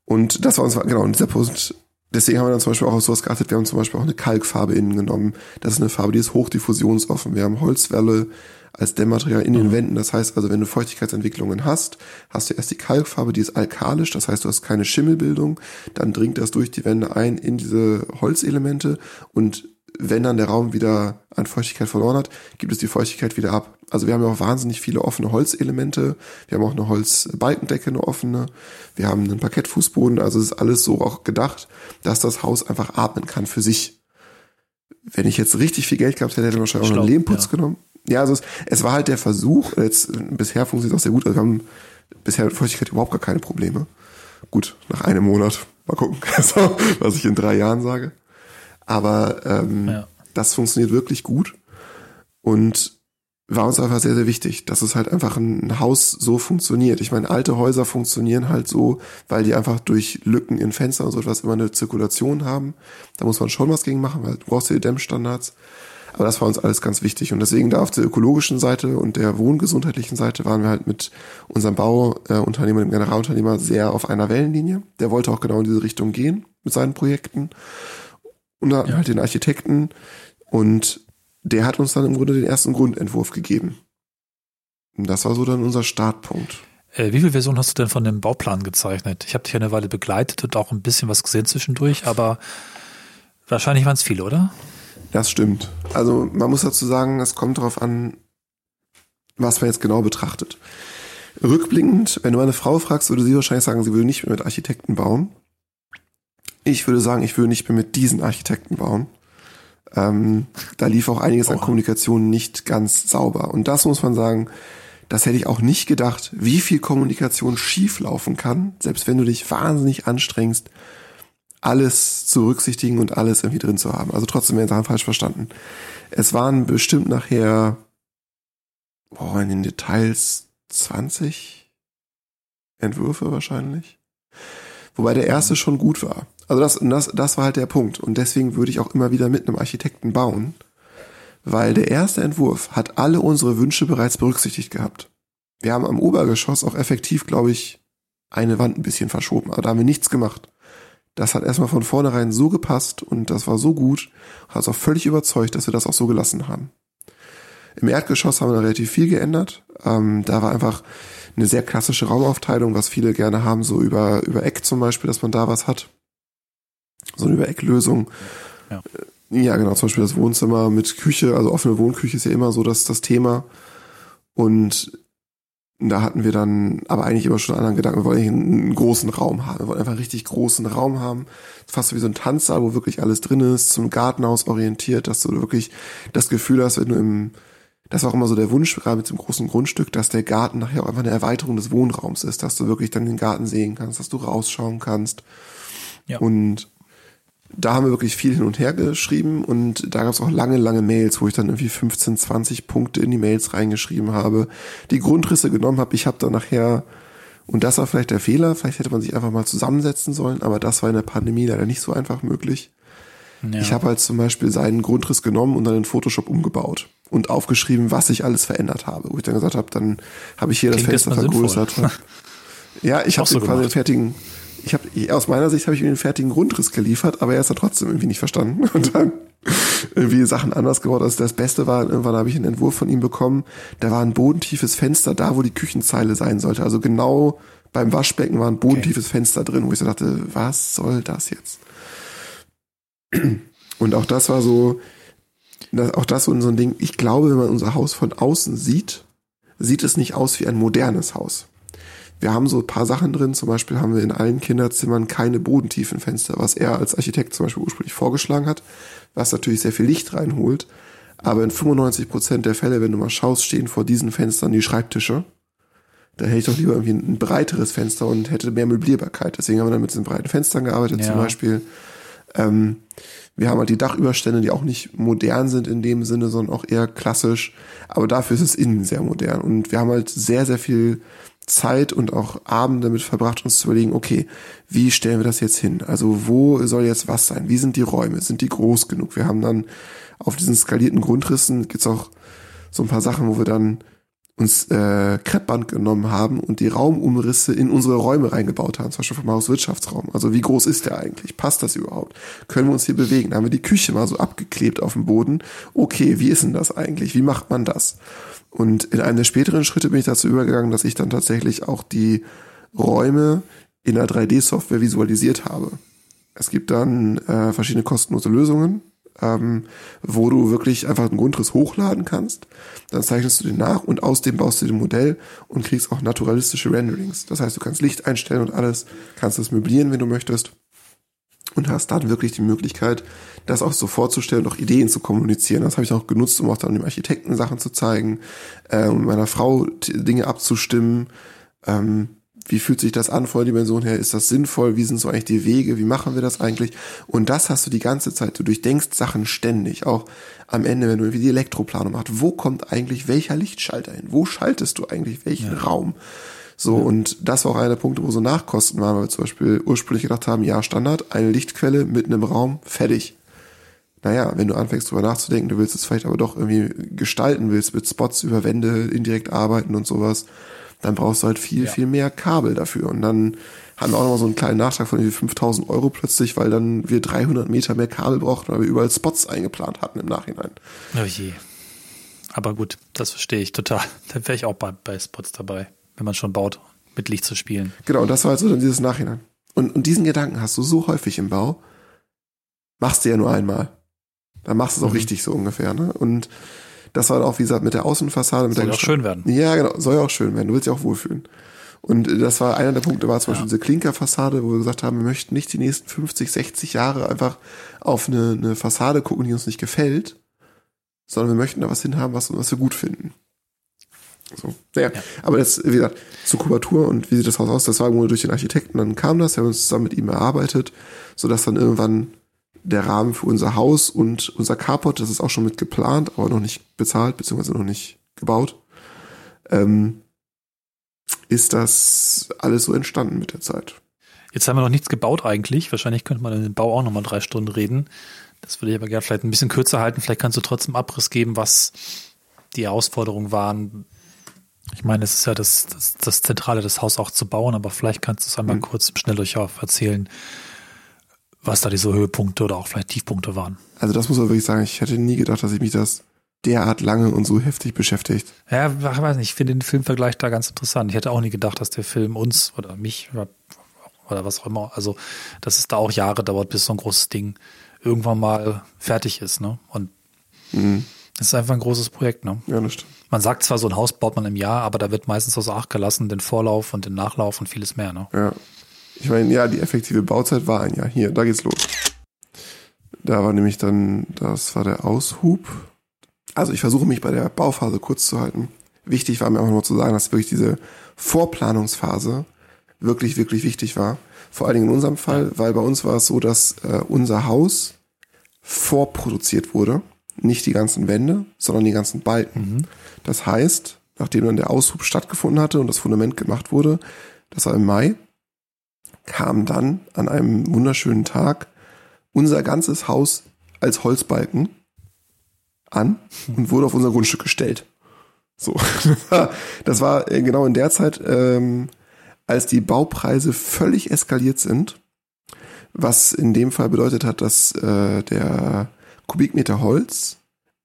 Und das war uns, genau, und dieser Punkt Deswegen haben wir dann zum Beispiel auch auf sowas geachtet. Wir haben zum Beispiel auch eine Kalkfarbe innen genommen. Das ist eine Farbe, die ist hochdiffusionsoffen. Wir haben Holzwelle als Dämmmaterial in den mhm. Wänden. Das heißt also, wenn du Feuchtigkeitsentwicklungen hast, hast du erst die Kalkfarbe, die ist alkalisch. Das heißt, du hast keine Schimmelbildung. Dann dringt das durch die Wände ein in diese Holzelemente und wenn dann der Raum wieder an Feuchtigkeit verloren hat, gibt es die Feuchtigkeit wieder ab. Also wir haben ja auch wahnsinnig viele offene Holzelemente. Wir haben auch eine Holzbalkendecke, eine offene. Wir haben einen Parkettfußboden. Also es ist alles so auch gedacht, dass das Haus einfach atmen kann für sich. Wenn ich jetzt richtig viel Geld gehabt hätte, hätte ich wahrscheinlich auch einen Lehmputz ja. genommen. Ja, also es, es, war halt der Versuch. Jetzt, bisher funktioniert es auch sehr gut. Also wir haben bisher mit Feuchtigkeit überhaupt gar keine Probleme. Gut, nach einem Monat. Mal gucken, was ich in drei Jahren sage. Aber ähm, ja. das funktioniert wirklich gut und war uns einfach sehr, sehr wichtig, dass es halt einfach ein Haus so funktioniert. Ich meine, alte Häuser funktionieren halt so, weil die einfach durch Lücken in Fenstern und so etwas immer eine Zirkulation haben. Da muss man schon was gegen machen, weil du brauchst ja die Dämmstandards. Aber das war uns alles ganz wichtig. Und deswegen da auf der ökologischen Seite und der wohngesundheitlichen Seite waren wir halt mit unserem Bauunternehmer, dem Generalunternehmer, sehr auf einer Wellenlinie. Der wollte auch genau in diese Richtung gehen mit seinen Projekten und dann ja. halt den Architekten und der hat uns dann im Grunde den ersten Grundentwurf gegeben. Und das war so dann unser Startpunkt. Äh, wie viele Versionen hast du denn von dem Bauplan gezeichnet? Ich habe dich eine Weile begleitet und auch ein bisschen was gesehen zwischendurch, aber wahrscheinlich waren es viele, oder? Das stimmt. Also man muss dazu sagen, es kommt darauf an, was man jetzt genau betrachtet. Rückblickend, wenn du meine Frau fragst, würde sie wahrscheinlich sagen, sie würde nicht mehr mit Architekten bauen. Ich würde sagen, ich würde nicht mehr mit diesen Architekten bauen. Ähm, da lief auch einiges oh. an Kommunikation nicht ganz sauber. Und das muss man sagen, das hätte ich auch nicht gedacht, wie viel Kommunikation schief laufen kann, selbst wenn du dich wahnsinnig anstrengst, alles zu berücksichtigen und alles irgendwie drin zu haben. Also trotzdem werden Sachen falsch verstanden. Es waren bestimmt nachher, boah, in den Details 20 Entwürfe wahrscheinlich. Wobei der erste schon gut war. Also das, das, das war halt der Punkt. Und deswegen würde ich auch immer wieder mit einem Architekten bauen, weil der erste Entwurf hat alle unsere Wünsche bereits berücksichtigt gehabt. Wir haben am Obergeschoss auch effektiv, glaube ich, eine Wand ein bisschen verschoben, aber da haben wir nichts gemacht. Das hat erstmal von vornherein so gepasst und das war so gut, hat uns auch völlig überzeugt, dass wir das auch so gelassen haben. Im Erdgeschoss haben wir relativ viel geändert. Ähm, da war einfach eine sehr klassische Raumaufteilung, was viele gerne haben, so über, über Eck zum Beispiel, dass man da was hat so eine Überecklösung. Ja. ja, genau, zum Beispiel das Wohnzimmer mit Küche, also offene Wohnküche ist ja immer so das, das Thema. Und da hatten wir dann aber eigentlich immer schon einen anderen Gedanken. Wir wollen einen großen Raum haben. Wir wollen einfach einen richtig großen Raum haben. Fast wie so ein Tanzsaal, wo wirklich alles drin ist, zum Gartenhaus orientiert, dass du wirklich das Gefühl hast, wenn du im, das war auch immer so der Wunsch, gerade mit dem großen Grundstück, dass der Garten nachher auch einfach eine Erweiterung des Wohnraums ist, dass du wirklich dann den Garten sehen kannst, dass du rausschauen kannst. Ja. Und da haben wir wirklich viel hin und her geschrieben und da gab es auch lange, lange Mails, wo ich dann irgendwie 15, 20 Punkte in die Mails reingeschrieben habe, die Grundrisse genommen habe. Ich habe dann nachher, und das war vielleicht der Fehler, vielleicht hätte man sich einfach mal zusammensetzen sollen, aber das war in der Pandemie leider nicht so einfach möglich. Ja. Ich habe halt zum Beispiel seinen Grundriss genommen und dann in Photoshop umgebaut und aufgeschrieben, was ich alles verändert habe. Wo ich dann gesagt habe, dann habe ich hier Klingt das Fenster vergrößert. ja, ich habe so quasi den fertigen, ich habe aus meiner Sicht habe ich ihm den fertigen Grundriss geliefert, aber er ist da trotzdem irgendwie nicht verstanden und dann irgendwie Sachen anders geworden. Also das Beste war, irgendwann habe ich einen Entwurf von ihm bekommen, da war ein bodentiefes Fenster da, wo die Küchenzeile sein sollte. Also genau beim Waschbecken war ein bodentiefes okay. Fenster drin, wo ich so dachte, was soll das jetzt? Und auch das war so, auch das so ein Ding, ich glaube, wenn man unser Haus von außen sieht, sieht es nicht aus wie ein modernes Haus. Wir haben so ein paar Sachen drin, zum Beispiel haben wir in allen Kinderzimmern keine bodentiefen Fenster, was er als Architekt zum Beispiel ursprünglich vorgeschlagen hat, was natürlich sehr viel Licht reinholt. Aber in 95 Prozent der Fälle, wenn du mal schaust, stehen vor diesen Fenstern die Schreibtische. Da hätte ich doch lieber irgendwie ein breiteres Fenster und hätte mehr Möblierbarkeit. Deswegen haben wir dann mit diesen breiten Fenstern gearbeitet ja. zum Beispiel. Ähm, wir haben halt die Dachüberstände, die auch nicht modern sind in dem Sinne, sondern auch eher klassisch. Aber dafür ist es innen sehr modern. Und wir haben halt sehr, sehr viel Zeit und auch Abend damit verbracht, uns zu überlegen, okay, wie stellen wir das jetzt hin? Also wo soll jetzt was sein? Wie sind die Räume? Sind die groß genug? Wir haben dann auf diesen skalierten Grundrissen gibt's auch so ein paar Sachen, wo wir dann uns äh, Kreppband genommen haben und die Raumumrisse in unsere Räume reingebaut haben, zum Beispiel vom Hauswirtschaftsraum. Also wie groß ist der eigentlich? Passt das überhaupt? Können wir uns hier bewegen? Da haben wir die Küche mal so abgeklebt auf dem Boden. Okay, wie ist denn das eigentlich? Wie macht man das? Und in einem der späteren Schritte bin ich dazu übergegangen, dass ich dann tatsächlich auch die Räume in der 3D-Software visualisiert habe. Es gibt dann äh, verschiedene kostenlose Lösungen, ähm, wo du wirklich einfach einen Grundriss hochladen kannst. Dann zeichnest du den nach und aus dem baust du den Modell und kriegst auch naturalistische Renderings. Das heißt, du kannst Licht einstellen und alles, kannst das möblieren, wenn du möchtest und hast dann wirklich die Möglichkeit, das auch so vorzustellen und auch Ideen zu kommunizieren. Das habe ich auch genutzt, um auch dann dem Architekten Sachen zu zeigen, äh, um meiner Frau Dinge abzustimmen. Ähm, wie fühlt sich das an von der Dimension her? Ist das sinnvoll? Wie sind so eigentlich die Wege? Wie machen wir das eigentlich? Und das hast du die ganze Zeit. Du durchdenkst Sachen ständig. Auch am Ende, wenn du irgendwie die Elektroplanung machst. Wo kommt eigentlich welcher Lichtschalter hin? Wo schaltest du eigentlich welchen ja. Raum? So, ja. und das war auch einer der Punkte, wo so Nachkosten waren, weil wir zum Beispiel ursprünglich gedacht haben, ja, Standard, eine Lichtquelle mitten im Raum, fertig. Naja, wenn du anfängst drüber nachzudenken, du willst es vielleicht aber doch irgendwie gestalten willst, mit Spots über Wände indirekt arbeiten und sowas, dann brauchst du halt viel, ja. viel mehr Kabel dafür. Und dann haben wir auch nochmal so einen kleinen Nachtrag von irgendwie 5000 Euro plötzlich, weil dann wir 300 Meter mehr Kabel brauchten, weil wir überall Spots eingeplant hatten im Nachhinein. Oh je. Aber gut, das verstehe ich total. Dann wäre ich auch bei, bei Spots dabei wenn man schon baut, mit Licht zu spielen. Genau, und das war also dann dieses Nachhinein. Und, und diesen Gedanken hast du so häufig im Bau, machst du ja nur einmal. Dann machst du es auch mhm. richtig so ungefähr. Ne? Und das war auch, wie gesagt, mit der Außenfassade. Mit soll der auch schön werden. Ja, genau, soll ja auch schön werden. Du willst ja auch wohlfühlen. Und das war einer der Punkte, war zum ja. Beispiel diese Klinkerfassade, wo wir gesagt haben, wir möchten nicht die nächsten 50, 60 Jahre einfach auf eine, eine Fassade gucken, die uns nicht gefällt, sondern wir möchten da was hinhaben, was, was wir gut finden. So, naja, ja. aber das, wie gesagt, zur Kubatur und wie sieht das Haus aus, das war nur durch den Architekten, dann kam das, wir haben uns zusammen mit ihm erarbeitet, sodass dann irgendwann der Rahmen für unser Haus und unser Carport, das ist auch schon mit geplant, aber noch nicht bezahlt, beziehungsweise noch nicht gebaut, ähm, ist das alles so entstanden mit der Zeit. Jetzt haben wir noch nichts gebaut eigentlich. Wahrscheinlich könnte man in den Bau auch nochmal drei Stunden reden. Das würde ich aber gerne vielleicht ein bisschen kürzer halten. Vielleicht kannst du trotzdem Abriss geben, was die Herausforderungen waren, ich meine, es ist ja das, das, das Zentrale, das Haus auch zu bauen, aber vielleicht kannst du es einmal mhm. kurz im Schnelldurchlauf erzählen, was da diese Höhepunkte oder auch vielleicht Tiefpunkte waren. Also das muss man wirklich sagen, ich hätte nie gedacht, dass ich mich das derart lange und so heftig beschäftigt. Ja, ich weiß nicht, ich finde den Filmvergleich da ganz interessant. Ich hätte auch nie gedacht, dass der Film uns oder mich oder, oder was auch immer, also dass es da auch Jahre dauert, bis so ein großes Ding irgendwann mal fertig ist, ne? Und mhm. Das ist einfach ein großes Projekt, ne? Ja, das stimmt. Man sagt zwar, so ein Haus baut man im Jahr, aber da wird meistens außer Acht gelassen, den Vorlauf und den Nachlauf und vieles mehr, ne? Ja. Ich meine, ja, die effektive Bauzeit war ein Jahr. Hier, da geht's los. Da war nämlich dann, das war der Aushub. Also ich versuche mich bei der Bauphase kurz zu halten. Wichtig war mir auch nur zu sagen, dass wirklich diese Vorplanungsphase wirklich, wirklich wichtig war. Vor allen Dingen in unserem Fall, weil bei uns war es so, dass äh, unser Haus vorproduziert wurde. Nicht die ganzen Wände, sondern die ganzen Balken. Mhm. Das heißt, nachdem dann der Aushub stattgefunden hatte und das Fundament gemacht wurde, das war im Mai, kam dann an einem wunderschönen Tag unser ganzes Haus als Holzbalken an und wurde auf unser Grundstück gestellt. So, das war äh, genau in der Zeit, ähm, als die Baupreise völlig eskaliert sind, was in dem Fall bedeutet hat, dass äh, der Kubikmeter Holz,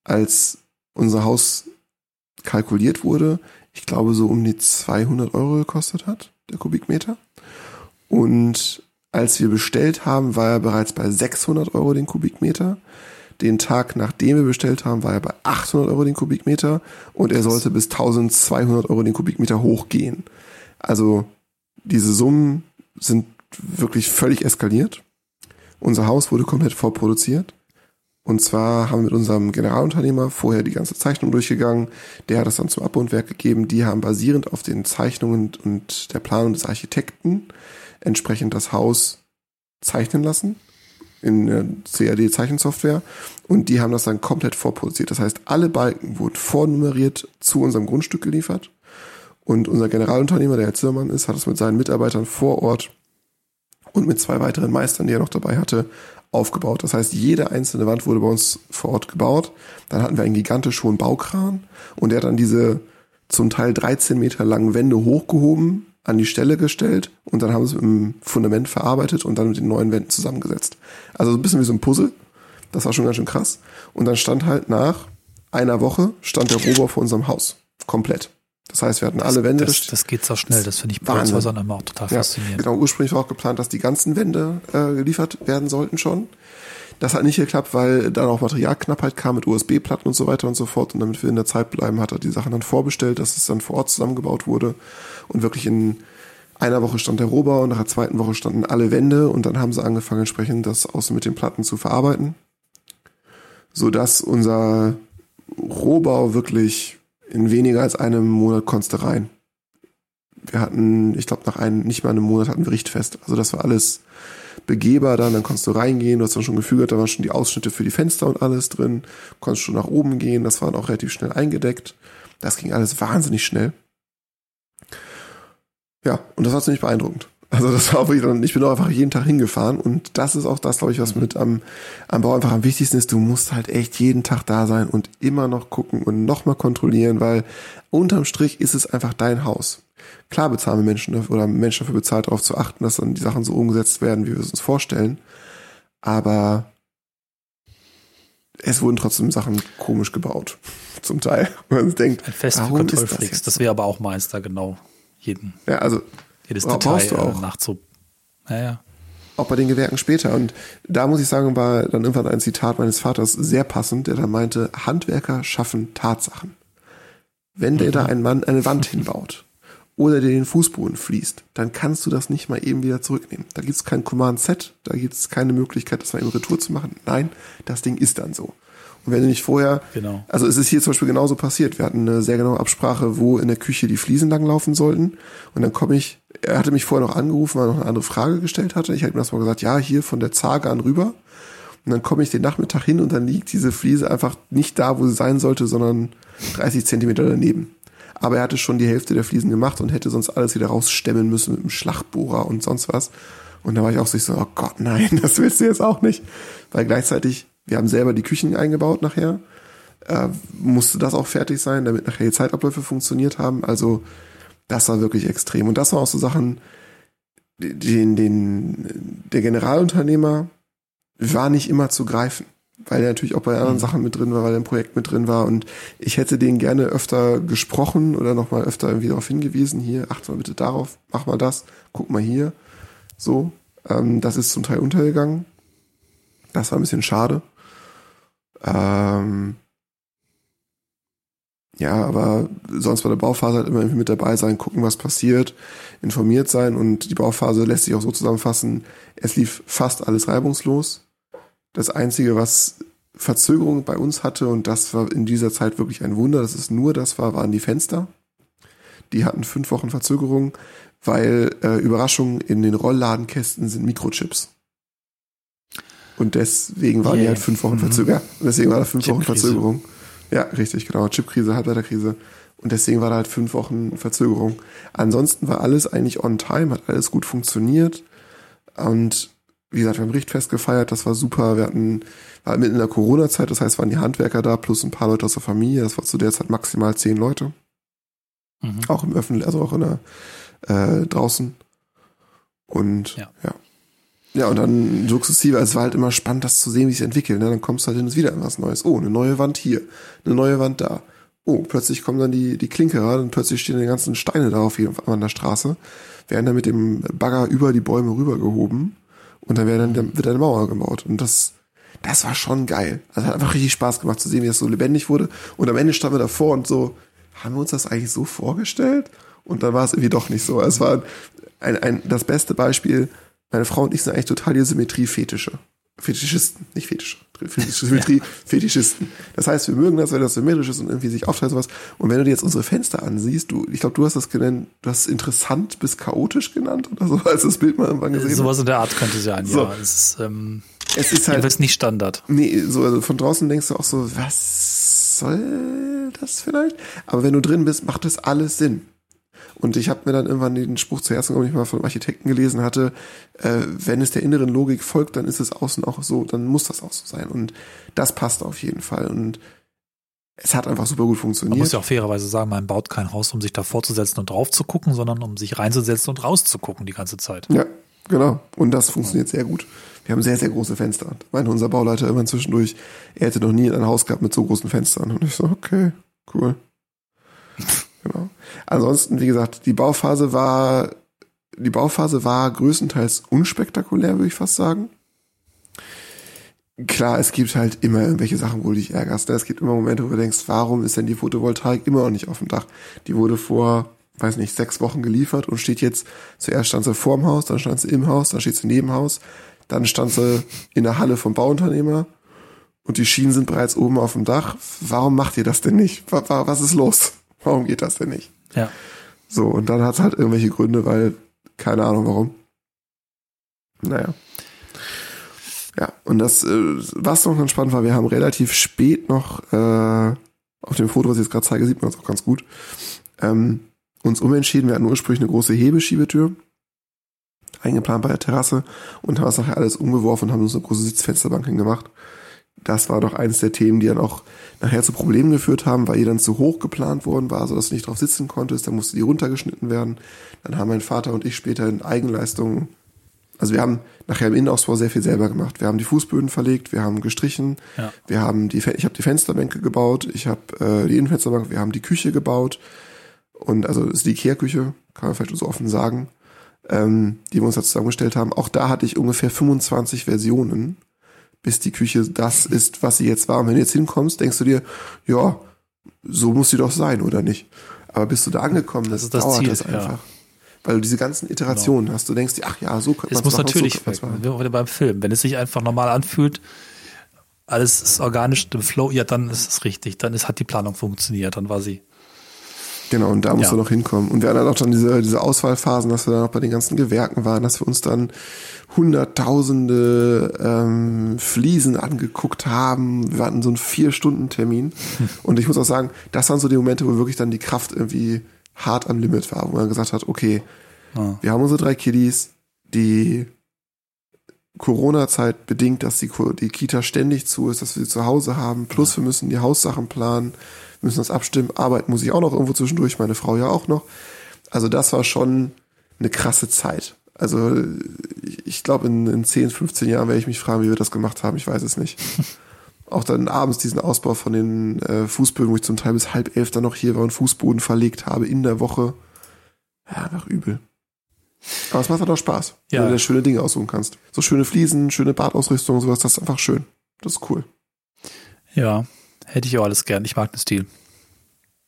als unser Haus kalkuliert wurde, ich glaube so um die 200 Euro gekostet hat, der Kubikmeter. Und als wir bestellt haben, war er bereits bei 600 Euro den Kubikmeter. Den Tag, nachdem wir bestellt haben, war er bei 800 Euro den Kubikmeter und er sollte bis 1200 Euro den Kubikmeter hochgehen. Also diese Summen sind wirklich völlig eskaliert. Unser Haus wurde komplett vorproduziert. Und zwar haben wir mit unserem Generalunternehmer vorher die ganze Zeichnung durchgegangen. Der hat das dann zum Abbundwerk gegeben. Die haben basierend auf den Zeichnungen und der Planung des Architekten entsprechend das Haus zeichnen lassen in der CAD-Zeichensoftware und die haben das dann komplett vorproduziert. Das heißt, alle Balken wurden vornummeriert zu unserem Grundstück geliefert und unser Generalunternehmer, der Herr Zimmermann ist, hat es mit seinen Mitarbeitern vor Ort und mit zwei weiteren Meistern, die er noch dabei hatte, aufgebaut. Das heißt, jede einzelne Wand wurde bei uns vor Ort gebaut. Dann hatten wir einen gigantisch hohen Baukran und der hat dann diese zum Teil 13 Meter langen Wände hochgehoben, an die Stelle gestellt und dann haben sie mit dem Fundament verarbeitet und dann mit den neuen Wänden zusammengesetzt. Also so ein bisschen wie so ein Puzzle. Das war schon ganz schön krass. Und dann stand halt nach einer Woche stand der Rohbau vor unserem Haus. Komplett. Das heißt, wir hatten das, alle Wände. Das, das geht so schnell, das finde ich bei Holzhäusern immer auch total ja, faszinierend. Genau, ursprünglich war auch geplant, dass die ganzen Wände äh, geliefert werden sollten schon. Das hat nicht geklappt, weil dann auch Materialknappheit kam mit USB-Platten und so weiter und so fort. Und damit wir in der Zeit bleiben, hat er die Sachen dann vorbestellt, dass es dann vor Ort zusammengebaut wurde. Und wirklich in einer Woche stand der Rohbau, nach der zweiten Woche standen alle Wände und dann haben sie angefangen, entsprechend das außen mit den Platten zu verarbeiten. Sodass unser Rohbau wirklich in weniger als einem Monat konntest rein. Wir hatten, ich glaube, nach einem, nicht mal einem Monat hatten wir Richtfest. Also das war alles begehbar dann, dann konntest du reingehen, du hast dann schon gefügert, da waren schon die Ausschnitte für die Fenster und alles drin, konntest schon nach oben gehen, das war dann auch relativ schnell eingedeckt. Das ging alles wahnsinnig schnell. Ja, und das war ziemlich beeindruckend. Also das war wirklich dann, ich bin auch einfach jeden Tag hingefahren und das ist auch das, glaube ich, was mit am, am Bau einfach am wichtigsten ist. Du musst halt echt jeden Tag da sein und immer noch gucken und nochmal kontrollieren, weil unterm Strich ist es einfach dein Haus. Klar bezahlen wir Menschen dafür, oder Menschen dafür bezahlt, darauf zu achten, dass dann die Sachen so umgesetzt werden, wie wir es uns vorstellen. Aber es wurden trotzdem Sachen komisch gebaut. Zum Teil. Man denkt, Ein Fest für warum ist das jetzt Das wäre aber auch meins da genau. Jeden, Ja, also jedes Detail brauchst du äh, auch. nachzu. Naja. auch bei den Gewerken später. Und da muss ich sagen, war dann irgendwann ein Zitat meines Vaters sehr passend, der dann meinte, Handwerker schaffen Tatsachen. Wenn der da ein Mann eine Wand hinbaut oder der den Fußboden fließt, dann kannst du das nicht mal eben wieder zurücknehmen. Da gibt es kein Command-Z, da gibt es keine Möglichkeit, das mal eben Retour zu machen. Nein, das Ding ist dann so. Und wenn du nicht vorher, Genau. also es ist hier zum Beispiel genauso passiert. Wir hatten eine sehr genaue Absprache, wo in der Küche die Fliesen langlaufen sollten. Und dann komme ich, er hatte mich vorher noch angerufen, weil er noch eine andere Frage gestellt hatte. Ich hatte ihm das mal gesagt, ja, hier von der Zage an rüber. Und dann komme ich den Nachmittag hin und dann liegt diese Fliese einfach nicht da, wo sie sein sollte, sondern 30 Zentimeter daneben. Aber er hatte schon die Hälfte der Fliesen gemacht und hätte sonst alles wieder rausstemmen müssen mit einem Schlagbohrer und sonst was. Und da war ich auch so, oh Gott, nein, das willst du jetzt auch nicht. Weil gleichzeitig, wir haben selber die Küchen eingebaut nachher, äh, musste das auch fertig sein, damit nachher die Zeitabläufe funktioniert haben. Also das war wirklich extrem. Und das waren auch so Sachen, den, den, der Generalunternehmer war nicht immer zu greifen, weil er natürlich auch bei anderen Sachen mit drin war, weil er im Projekt mit drin war. Und ich hätte den gerne öfter gesprochen oder nochmal öfter irgendwie darauf hingewiesen, hier, acht mal bitte darauf, mach mal das, guck mal hier. So, ähm, das ist zum Teil untergegangen. Das war ein bisschen schade. Ähm, Ja, aber sonst bei der Bauphase halt immer irgendwie mit dabei sein, gucken, was passiert, informiert sein und die Bauphase lässt sich auch so zusammenfassen, es lief fast alles reibungslos. Das Einzige, was Verzögerung bei uns hatte, und das war in dieser Zeit wirklich ein Wunder, dass es nur das war, waren die Fenster. Die hatten fünf Wochen Verzögerung, weil äh, Überraschung in den Rollladenkästen sind Mikrochips. Und deswegen waren yeah. die halt fünf Wochen Verzögerung. Mhm. Deswegen war da fünf Wochen Verzögerung. Ja, richtig, genau. Chipkrise, Halbleiterkrise. Und deswegen war da halt fünf Wochen Verzögerung. Ansonsten war alles eigentlich on time, hat alles gut funktioniert. Und wie gesagt, wir haben Richtfest gefeiert, das war super. Wir hatten, war mitten in der Corona-Zeit, das heißt, waren die Handwerker da plus ein paar Leute aus der Familie. Das war zu der Zeit maximal zehn Leute. Mhm. Auch im Öffentlichen, also auch in der, äh, draußen. Und ja. ja. Ja, und dann sukzessive, es war halt immer spannend, das zu sehen, wie sich entwickelt. Ne? Dann kommst du halt hin und wieder was Neues. Oh, eine neue Wand hier, eine neue Wand da. Oh, plötzlich kommen dann die, die Klinkerer und plötzlich stehen die ganzen Steine da auf jeden Fall an der Straße, werden dann mit dem Bagger über die Bäume rübergehoben und dann, werden dann wird eine Mauer gebaut. Und das, das war schon geil. Also hat einfach richtig Spaß gemacht zu sehen, wie das so lebendig wurde. Und am Ende standen wir davor und so, haben wir uns das eigentlich so vorgestellt? Und dann war es irgendwie doch nicht so. Es war ein, ein, das beste Beispiel, meine Frau und ich sind eigentlich total die Symmetrie-Fetische. Fetischisten, nicht Fetische. Symmetrie, ja. Fetischisten. Das heißt, wir mögen das, wenn das symmetrisch ist und irgendwie sich aufteilt sowas. Und wenn du dir jetzt unsere Fenster ansiehst, du, ich glaube, du hast das genannt, du hast interessant bis chaotisch genannt oder so, als das Bild mal irgendwann gesehen Sowas in der Art könnte sein, so. ja. Es ist, ähm, es ist halt. nicht Standard. Nee, so, also von draußen denkst du auch so, was soll das vielleicht? Aber wenn du drin bist, macht das alles Sinn. Und ich habe mir dann irgendwann den Spruch zuerst, glaube ich, mal vom Architekten gelesen hatte, äh, wenn es der inneren Logik folgt, dann ist es außen auch so, dann muss das auch so sein. Und das passt auf jeden Fall. Und es hat einfach super gut funktioniert. Man muss ja auch fairerweise sagen, man baut kein Haus, um sich da vorzusetzen und drauf zu gucken, sondern um sich reinzusetzen und rauszugucken die ganze Zeit. Ja, genau. Und das funktioniert sehr gut. Wir haben sehr, sehr große Fenster. Meinte unser Bauleiter immer zwischendurch, er hätte noch nie ein Haus gehabt mit so großen Fenstern. Und ich so, okay, cool. Genau. Ansonsten, wie gesagt, die Bauphase war, die Bauphase war größtenteils unspektakulär, würde ich fast sagen. Klar, es gibt halt immer irgendwelche Sachen, wo du dich ärgerst. Ne? Es gibt immer Momente, wo du denkst, warum ist denn die Photovoltaik immer noch nicht auf dem Dach? Die wurde vor, weiß nicht, sechs Wochen geliefert und steht jetzt, zuerst stand sie vorm Haus, dann stand sie im Haus, dann steht sie neben Haus, dann stand sie in der Halle vom Bauunternehmer und die Schienen sind bereits oben auf dem Dach. Warum macht ihr das denn nicht? Was ist los? Warum geht das denn nicht? Ja. So, und dann hat es halt irgendwelche Gründe, weil, keine Ahnung warum. Naja. Ja, und das, äh, was noch ganz spannend war, wir haben relativ spät noch, äh, auf dem Foto, was ich jetzt gerade zeige, sieht man das auch ganz gut, ähm, uns umentschieden. Wir hatten ursprünglich eine große Hebeschiebetür eingeplant bei der Terrasse und haben das nachher alles umgeworfen und haben uns eine große Sitzfensterbank hingemacht das war doch eines der Themen, die dann auch nachher zu Problemen geführt haben, weil ihr dann zu hoch geplant worden war, sodass du nicht drauf sitzen konntest. Dann musste die runtergeschnitten werden. Dann haben mein Vater und ich später in Eigenleistung, also wir haben nachher im Innenausbau sehr viel selber gemacht. Wir haben die Fußböden verlegt, wir haben gestrichen, ja. wir haben die, ich habe die Fensterbänke gebaut, ich habe äh, die Innenfensterbank, wir haben die Küche gebaut und also das ist die Ikea-Küche, kann man vielleicht so offen sagen, ähm, die wir uns da zusammengestellt haben. Auch da hatte ich ungefähr 25 Versionen bis die Küche das ist, was sie jetzt war. Und wenn du jetzt hinkommst, denkst du dir, ja, so muss sie doch sein, oder nicht? Aber bist du da angekommen, das, das, das dauert Ziel, das einfach. Ja. Weil du diese ganzen Iterationen genau. hast. Du denkst dir, ach ja, so könnte man es muss natürlich so weg, beim Film. Wenn es sich einfach normal anfühlt, alles ist organisch im Flow, ja, dann ist es richtig. Dann ist, hat die Planung funktioniert, dann war sie Genau, und da musst ja. du noch hinkommen. Und wir hatten auch dann diese, diese Auswahlphasen, dass wir dann auch bei den ganzen Gewerken waren, dass wir uns dann hunderttausende ähm, Fliesen angeguckt haben. Wir hatten so einen Vier-Stunden-Termin. Und ich muss auch sagen, das waren so die Momente, wo wirklich dann die Kraft irgendwie hart am Limit war, wo man gesagt hat, okay, ah. wir haben unsere drei Kiddies, die Corona-Zeit bedingt, dass die, die Kita ständig zu ist, dass wir sie zu Hause haben, plus ja. wir müssen die Haussachen planen müssen das abstimmen. Arbeit muss ich auch noch irgendwo zwischendurch, meine Frau ja auch noch. Also das war schon eine krasse Zeit. Also ich glaube, in, in 10, 15 Jahren werde ich mich fragen, wie wir das gemacht haben. Ich weiß es nicht. auch dann abends diesen Ausbau von den äh, Fußböden, wo ich zum Teil bis halb elf dann noch hier war und Fußboden verlegt habe in der Woche. Ja, einfach übel. Aber es macht halt auch Spaß, ja. wenn du dir schöne Dinge aussuchen kannst. So schöne Fliesen, schöne Badausrüstung, sowas, das ist einfach schön. Das ist cool. Ja, Hätte ich auch alles gern. Ich mag den Stil.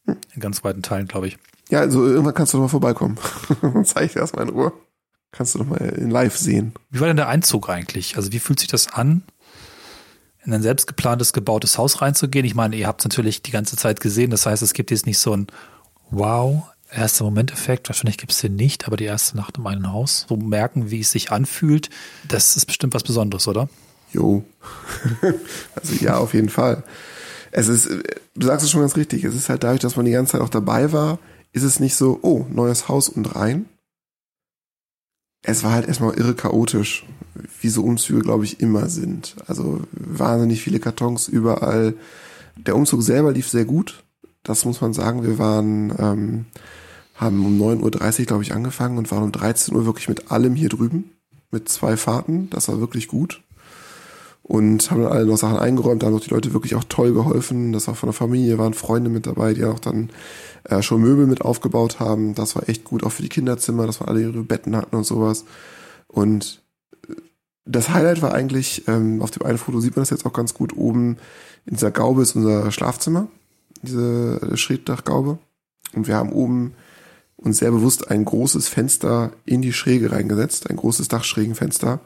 In ganz weiten Teilen, glaube ich. Ja, also irgendwann kannst du doch mal vorbeikommen. Dann zeige ich dir erstmal in Ruhe. Kannst du doch mal in live sehen. Wie war denn der Einzug eigentlich? Also wie fühlt sich das an, in ein selbst geplantes, gebautes Haus reinzugehen? Ich meine, ihr habt es natürlich die ganze Zeit gesehen. Das heißt, es gibt jetzt nicht so ein Wow, erster Momenteffekt. Wahrscheinlich gibt es den nicht, aber die erste Nacht in meinem Haus. So merken, wie es sich anfühlt. Das ist bestimmt was Besonderes, oder? Jo. also ja, auf jeden Fall. Es ist, du sagst es schon ganz richtig, es ist halt dadurch, dass man die ganze Zeit auch dabei war, ist es nicht so, oh, neues Haus und rein. Es war halt erstmal irre chaotisch, wie so Umzüge, glaube ich, immer sind. Also wahnsinnig viele Kartons überall. Der Umzug selber lief sehr gut. Das muss man sagen. Wir waren, ähm, haben um 9.30 Uhr, glaube ich, angefangen und waren um 13 Uhr wirklich mit allem hier drüben. Mit zwei Fahrten. Das war wirklich gut und haben dann alle noch Sachen eingeräumt. Da haben auch die Leute wirklich auch toll geholfen. Das war von der Familie, waren Freunde mit dabei, die auch dann äh, schon Möbel mit aufgebaut haben. Das war echt gut, auch für die Kinderzimmer, dass wir alle ihre Betten hatten und sowas. Und äh, das Highlight war eigentlich, ähm, auf dem einen Foto sieht man das jetzt auch ganz gut, oben in dieser Gaube ist unser Schlafzimmer, diese äh, Schrägdachgaube. Und wir haben oben uns sehr bewusst ein großes Fenster in die Schräge reingesetzt, ein großes Dachschrägenfenster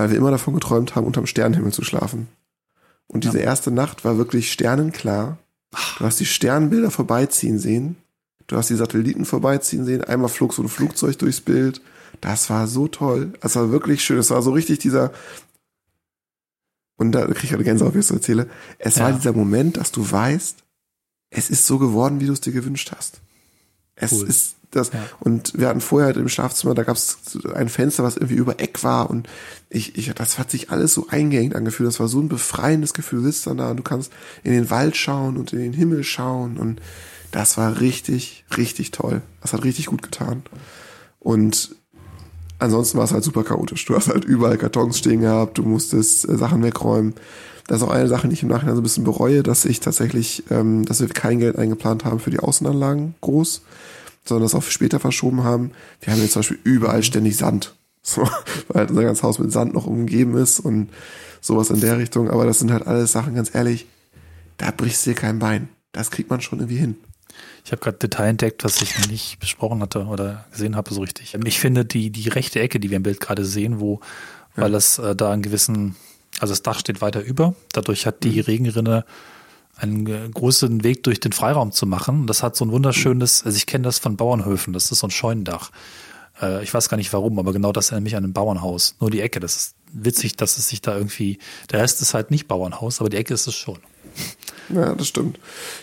weil wir immer davon geträumt haben, unterm Sternenhimmel zu schlafen. Und diese ja. erste Nacht war wirklich sternenklar. Du hast die Sternbilder vorbeiziehen sehen. Du hast die Satelliten vorbeiziehen sehen. Einmal flog so ein Flugzeug durchs Bild. Das war so toll. Es war wirklich schön. Es war so richtig dieser, und da kriege ich eine Gänsehaut, wie ich es so erzähle. Es ja. war dieser Moment, dass du weißt, es ist so geworden, wie du es dir gewünscht hast. Es cool. ist das, ja. Und wir hatten vorher halt im Schlafzimmer, da gab es ein Fenster, was irgendwie über Eck war und ich, ich, das hat sich alles so eingehängt angefühlt. Das war so ein befreiendes Gefühl. Du sitzt dann da und du kannst in den Wald schauen und in den Himmel schauen und das war richtig, richtig toll. Das hat richtig gut getan. Und ansonsten war es halt super chaotisch. Du hast halt überall Kartons stehen gehabt, du musstest äh, Sachen wegräumen. Das ist auch eine Sache, die ich im Nachhinein so ein bisschen bereue, dass ich tatsächlich, ähm, dass wir kein Geld eingeplant haben für die Außenanlagen groß sondern das auch für später verschoben haben. Wir haben jetzt zum Beispiel überall ständig Sand. So, weil unser ganzes Haus mit Sand noch umgeben ist und sowas in der Richtung. Aber das sind halt alles Sachen, ganz ehrlich, da brichst du dir kein Bein. Das kriegt man schon irgendwie hin. Ich habe gerade Detail entdeckt, was ich noch nicht besprochen hatte oder gesehen habe so richtig. Ich finde die, die rechte Ecke, die wir im Bild gerade sehen, wo, ja. weil es äh, da einen gewissen, also das Dach steht weiter über, dadurch hat die mhm. Regenrinne einen großen Weg durch den Freiraum zu machen. Das hat so ein wunderschönes, also ich kenne das von Bauernhöfen, das ist so ein Scheunendach. Äh, ich weiß gar nicht warum, aber genau das erinnert mich an ein Bauernhaus. Nur die Ecke, das ist witzig, dass es sich da irgendwie, der Rest ist halt nicht Bauernhaus, aber die Ecke ist es schon. Ja, das stimmt.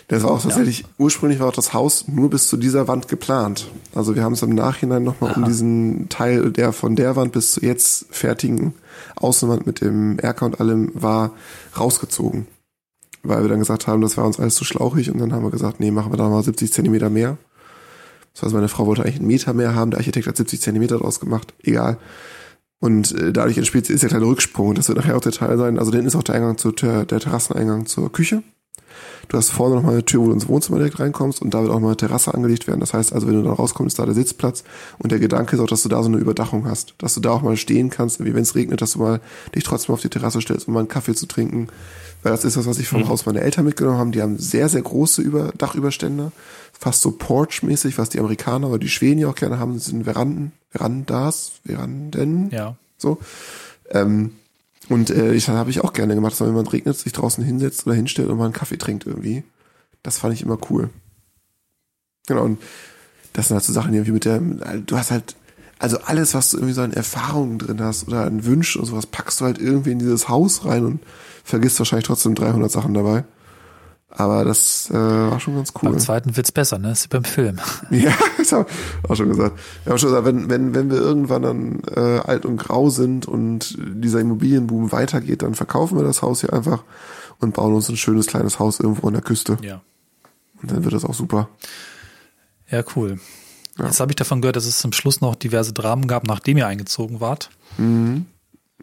Das war auch tatsächlich, ja. ursprünglich war auch das Haus nur bis zu dieser Wand geplant. Also wir haben es im Nachhinein nochmal um diesen Teil, der von der Wand bis zu jetzt fertigen Außenwand mit dem Erker und allem war, rausgezogen weil wir dann gesagt haben, das war uns alles zu schlauchig und dann haben wir gesagt, nee, machen wir da mal 70 Zentimeter mehr. Das heißt, meine Frau wollte eigentlich einen Meter mehr haben, der Architekt hat 70 Zentimeter draus gemacht, egal. Und äh, dadurch entspielt ist der kleine Rücksprung und das wird nachher auch der Teil sein. Also dann ist auch der Eingang zu der, Terrasseneingang zur Küche. Du hast vorne noch mal eine Tür, wo du ins Wohnzimmer direkt reinkommst und da wird auch mal eine Terrasse angelegt werden. Das heißt also, wenn du dann rauskommst, ist da der Sitzplatz und der Gedanke ist auch, dass du da so eine Überdachung hast, dass du da auch mal stehen kannst, wie wenn es regnet, dass du mal dich trotzdem auf die Terrasse stellst, um mal einen Kaffee zu trinken. Weil das ist das, was ich vom mhm. Haus meiner Eltern mitgenommen habe. Die haben sehr, sehr große Über Dachüberstände, fast so Porch-mäßig, was die Amerikaner oder die Schweden ja auch gerne haben, sind Veranden, Verandas, Veranden. Ja. So. Ähm, und äh, ich habe ich auch gerne gemacht, dass man, wenn man regnet, sich draußen hinsetzt oder hinstellt und mal einen Kaffee trinkt irgendwie. Das fand ich immer cool. Genau, und das sind halt so Sachen, die irgendwie mit der, du hast halt, also alles, was du irgendwie so an Erfahrungen drin hast oder an Wünschen und sowas, packst du halt irgendwie in dieses Haus rein und vergisst wahrscheinlich trotzdem 300 Sachen dabei. Aber das äh, war schon ganz cool. Beim zweiten wird's besser, ne? Das ist beim Film. Ja, das habe ich auch schon gesagt. Wir haben schon gesagt, wenn, wenn, wenn wir irgendwann dann äh, alt und grau sind und dieser Immobilienboom weitergeht, dann verkaufen wir das Haus hier einfach und bauen uns ein schönes kleines Haus irgendwo an der Küste. Ja. Und dann wird das auch super. Ja, cool. Ja. Jetzt habe ich davon gehört, dass es zum Schluss noch diverse Dramen gab, nachdem ihr eingezogen wart. Mhm.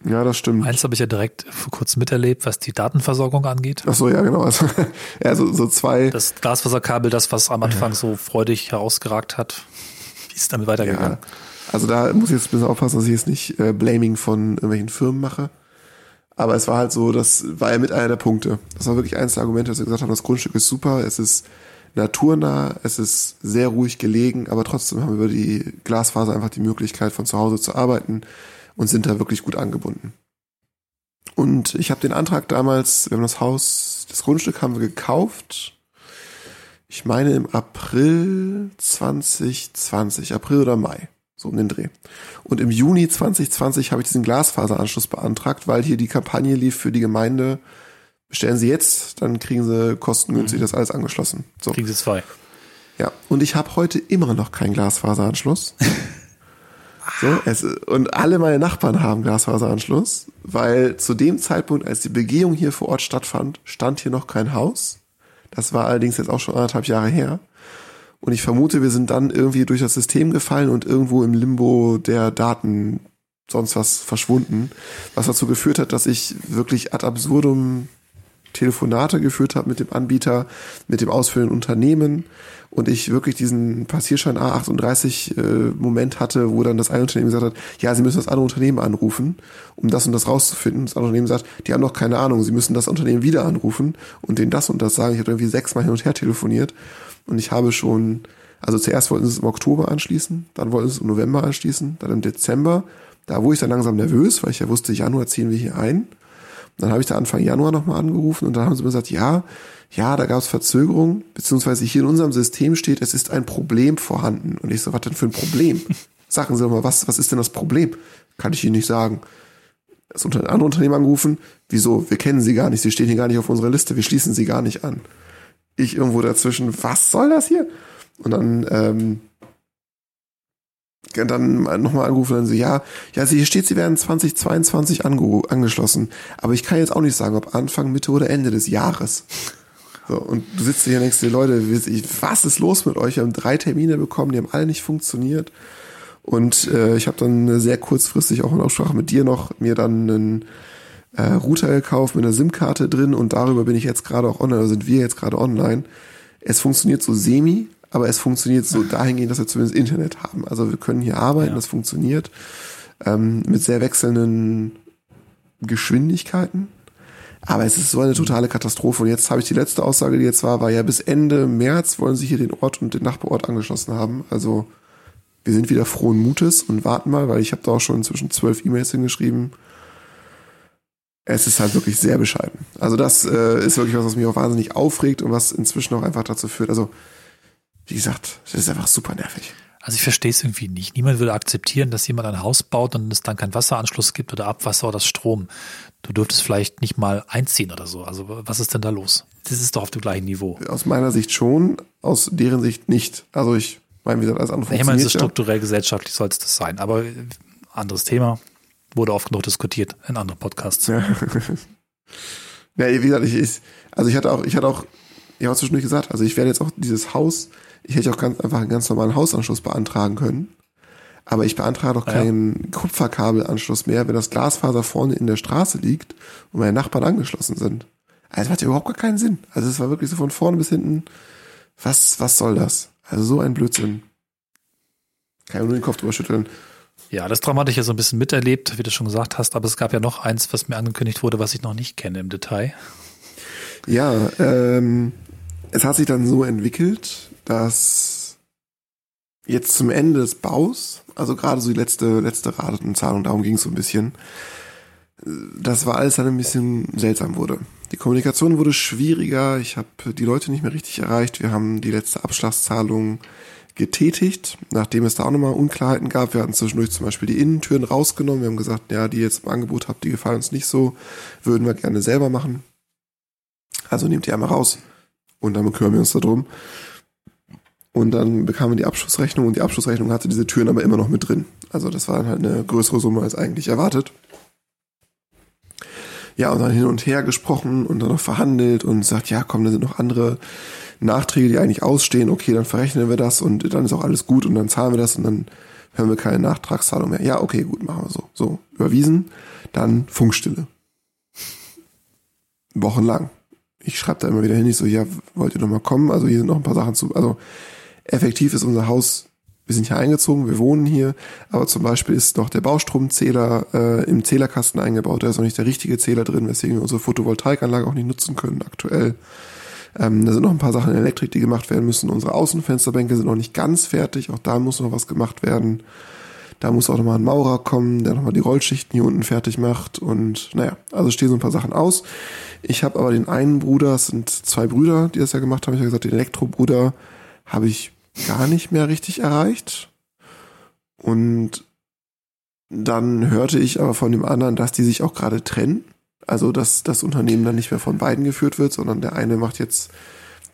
Ja, das stimmt. Eins habe ich ja direkt vor kurzem miterlebt, was die Datenversorgung angeht. Ach so, ja, genau. Also, ja, so, so zwei. Das Glasfaserkabel, das, was am Anfang ja. so freudig herausgeragt hat. Wie ist es damit weitergegangen? Ja. Also da muss ich jetzt ein bisschen aufpassen, dass ich jetzt nicht äh, Blaming von irgendwelchen Firmen mache. Aber es war halt so, das war ja mit einer der Punkte. Das war wirklich eines der Argumente, dass wir gesagt haben, das Grundstück ist super, es ist naturnah, es ist sehr ruhig gelegen, aber trotzdem haben wir über die Glasfaser einfach die Möglichkeit, von zu Hause zu arbeiten und sind da wirklich gut angebunden. Und ich habe den Antrag damals, wir haben das Haus, das Grundstück haben wir gekauft. Ich meine im April 2020, April oder Mai, so um den Dreh. Und im Juni 2020 habe ich diesen Glasfaseranschluss beantragt, weil hier die Kampagne lief für die Gemeinde. Bestellen Sie jetzt, dann kriegen Sie kostengünstig mhm. das alles angeschlossen. So. Kriegen Sie zwei. Ja, und ich habe heute immer noch keinen Glasfaseranschluss. So, es, und alle meine Nachbarn haben Glasfaseranschluss, weil zu dem Zeitpunkt, als die Begehung hier vor Ort stattfand, stand hier noch kein Haus. Das war allerdings jetzt auch schon anderthalb Jahre her. Und ich vermute, wir sind dann irgendwie durch das System gefallen und irgendwo im Limbo der Daten sonst was verschwunden, was dazu geführt hat, dass ich wirklich ad absurdum Telefonate geführt habe mit dem Anbieter, mit dem ausführenden Unternehmen und ich wirklich diesen Passierschein A38 äh, Moment hatte, wo dann das eine Unternehmen gesagt hat, ja, Sie müssen das andere Unternehmen anrufen, um das und das rauszufinden. Das andere Unternehmen sagt, die haben noch keine Ahnung, Sie müssen das Unternehmen wieder anrufen und denen das und das sagen. Ich habe irgendwie sechsmal hin und her telefoniert und ich habe schon, also zuerst wollten sie es im Oktober anschließen, dann wollten sie es im November anschließen, dann im Dezember. Da wurde ich dann langsam nervös, weil ich ja wusste, Januar ziehen wir hier ein. Dann habe ich da Anfang Januar nochmal angerufen und dann haben sie mir gesagt, ja, ja, da gab es Verzögerungen, beziehungsweise hier in unserem System steht, es ist ein Problem vorhanden. Und ich so, was denn für ein Problem? Sagen Sie doch mal, was, was ist denn das Problem? Kann ich Ihnen nicht sagen. Das unter andere Unternehmen angerufen, wieso? Wir kennen Sie gar nicht, Sie stehen hier gar nicht auf unserer Liste, wir schließen Sie gar nicht an. Ich irgendwo dazwischen, was soll das hier? Und dann ähm, dann nochmal angerufen und so, ja, ja, hier steht, sie werden 2022 angeschlossen. Aber ich kann jetzt auch nicht sagen, ob Anfang, Mitte oder Ende des Jahres. So, und du sitzt hier dir, Leute, was ist los mit euch? Wir haben drei Termine bekommen, die haben alle nicht funktioniert. Und äh, ich habe dann sehr kurzfristig auch in Aussprache mit dir noch mir dann einen äh, Router gekauft mit einer SIM-Karte drin und darüber bin ich jetzt gerade auch online, oder sind wir jetzt gerade online. Es funktioniert so semi, aber es funktioniert so dahingehend, dass wir zumindest Internet haben. Also wir können hier arbeiten, ja. das funktioniert ähm, mit sehr wechselnden Geschwindigkeiten. Aber es ist so eine totale Katastrophe. Und jetzt habe ich die letzte Aussage, die jetzt war, war ja bis Ende März wollen sie hier den Ort und den Nachbarort angeschlossen haben. Also wir sind wieder frohen Mutes und warten mal, weil ich habe da auch schon inzwischen zwölf E-Mails hingeschrieben. Es ist halt wirklich sehr bescheiden. Also das äh, ist wirklich was, was mich auch wahnsinnig aufregt und was inzwischen auch einfach dazu führt. Also wie gesagt, das ist einfach super nervig. Also ich verstehe es irgendwie nicht. Niemand würde akzeptieren, dass jemand ein Haus baut und es dann keinen Wasseranschluss gibt oder Abwasser oder Strom. Du dürftest vielleicht nicht mal einziehen oder so. Also was ist denn da los? Das ist doch auf dem gleichen Niveau. Aus meiner Sicht schon, aus deren Sicht nicht. Also ich meine, wie gesagt, alles andere Ich meine, so strukturell gesellschaftlich soll es das sein. Aber anderes Thema. Wurde oft genug diskutiert in anderen Podcasts. Ja, ja wie gesagt, ich, ich, also ich hatte auch, ich hatte auch, ich habe zwischendurch gesagt, also ich werde jetzt auch dieses Haus ich hätte auch ganz einfach einen ganz normalen Hausanschluss beantragen können. Aber ich beantrage doch keinen ja. Kupferkabelanschluss mehr, wenn das Glasfaser vorne in der Straße liegt und meine Nachbarn angeschlossen sind. Also hat ja überhaupt gar keinen Sinn. Also es war wirklich so von vorne bis hinten. Was, was soll das? Also so ein Blödsinn. Kann ich nur den Kopf drüber schütteln. Ja, das Traum hatte ich ja so ein bisschen miterlebt, wie du schon gesagt hast, aber es gab ja noch eins, was mir angekündigt wurde, was ich noch nicht kenne im Detail. Ja, ähm, es hat sich dann so entwickelt, dass jetzt zum Ende des Baus, also gerade so die letzte, letzte Ratenzahlung, darum ging es so ein bisschen, das war alles dann ein bisschen seltsam wurde. Die Kommunikation wurde schwieriger, ich habe die Leute nicht mehr richtig erreicht, wir haben die letzte Abschlagszahlung getätigt, nachdem es da auch nochmal Unklarheiten gab. Wir hatten zwischendurch zum Beispiel die Innentüren rausgenommen. Wir haben gesagt, ja, die jetzt im Angebot habt, die gefallen uns nicht so, würden wir gerne selber machen. Also nehmt die einmal raus und dann kümmern wir uns darum. Und dann bekamen wir die Abschlussrechnung und die Abschlussrechnung hatte diese Türen aber immer noch mit drin. Also das war dann halt eine größere Summe als eigentlich erwartet. Ja, und dann hin und her gesprochen und dann noch verhandelt und sagt, ja, komm, da sind noch andere Nachträge, die eigentlich ausstehen. Okay, dann verrechnen wir das und dann ist auch alles gut und dann zahlen wir das und dann hören wir keine Nachtragszahlung mehr. Ja, okay, gut, machen wir so. So, überwiesen, dann Funkstille. Wochenlang. Ich schreibe da immer wieder hin, ich so, ja, wollt ihr noch mal kommen? Also hier sind noch ein paar Sachen zu, also effektiv ist unser Haus, wir sind hier eingezogen, wir wohnen hier, aber zum Beispiel ist noch der Baustromzähler äh, im Zählerkasten eingebaut, da ist noch nicht der richtige Zähler drin, weswegen wir unsere Photovoltaikanlage auch nicht nutzen können aktuell. Ähm, da sind noch ein paar Sachen in Elektrik, die gemacht werden müssen. Unsere Außenfensterbänke sind noch nicht ganz fertig. Auch da muss noch was gemacht werden. Da muss auch nochmal ein Maurer kommen, der nochmal die Rollschichten hier unten fertig macht. Und naja, also stehen so ein paar Sachen aus. Ich habe aber den einen Bruder, es sind zwei Brüder, die das ja gemacht haben. Ich habe gesagt, den Elektrobruder habe ich gar nicht mehr richtig erreicht. Und dann hörte ich aber von dem anderen, dass die sich auch gerade trennen. Also, dass das Unternehmen dann nicht mehr von beiden geführt wird, sondern der eine macht jetzt,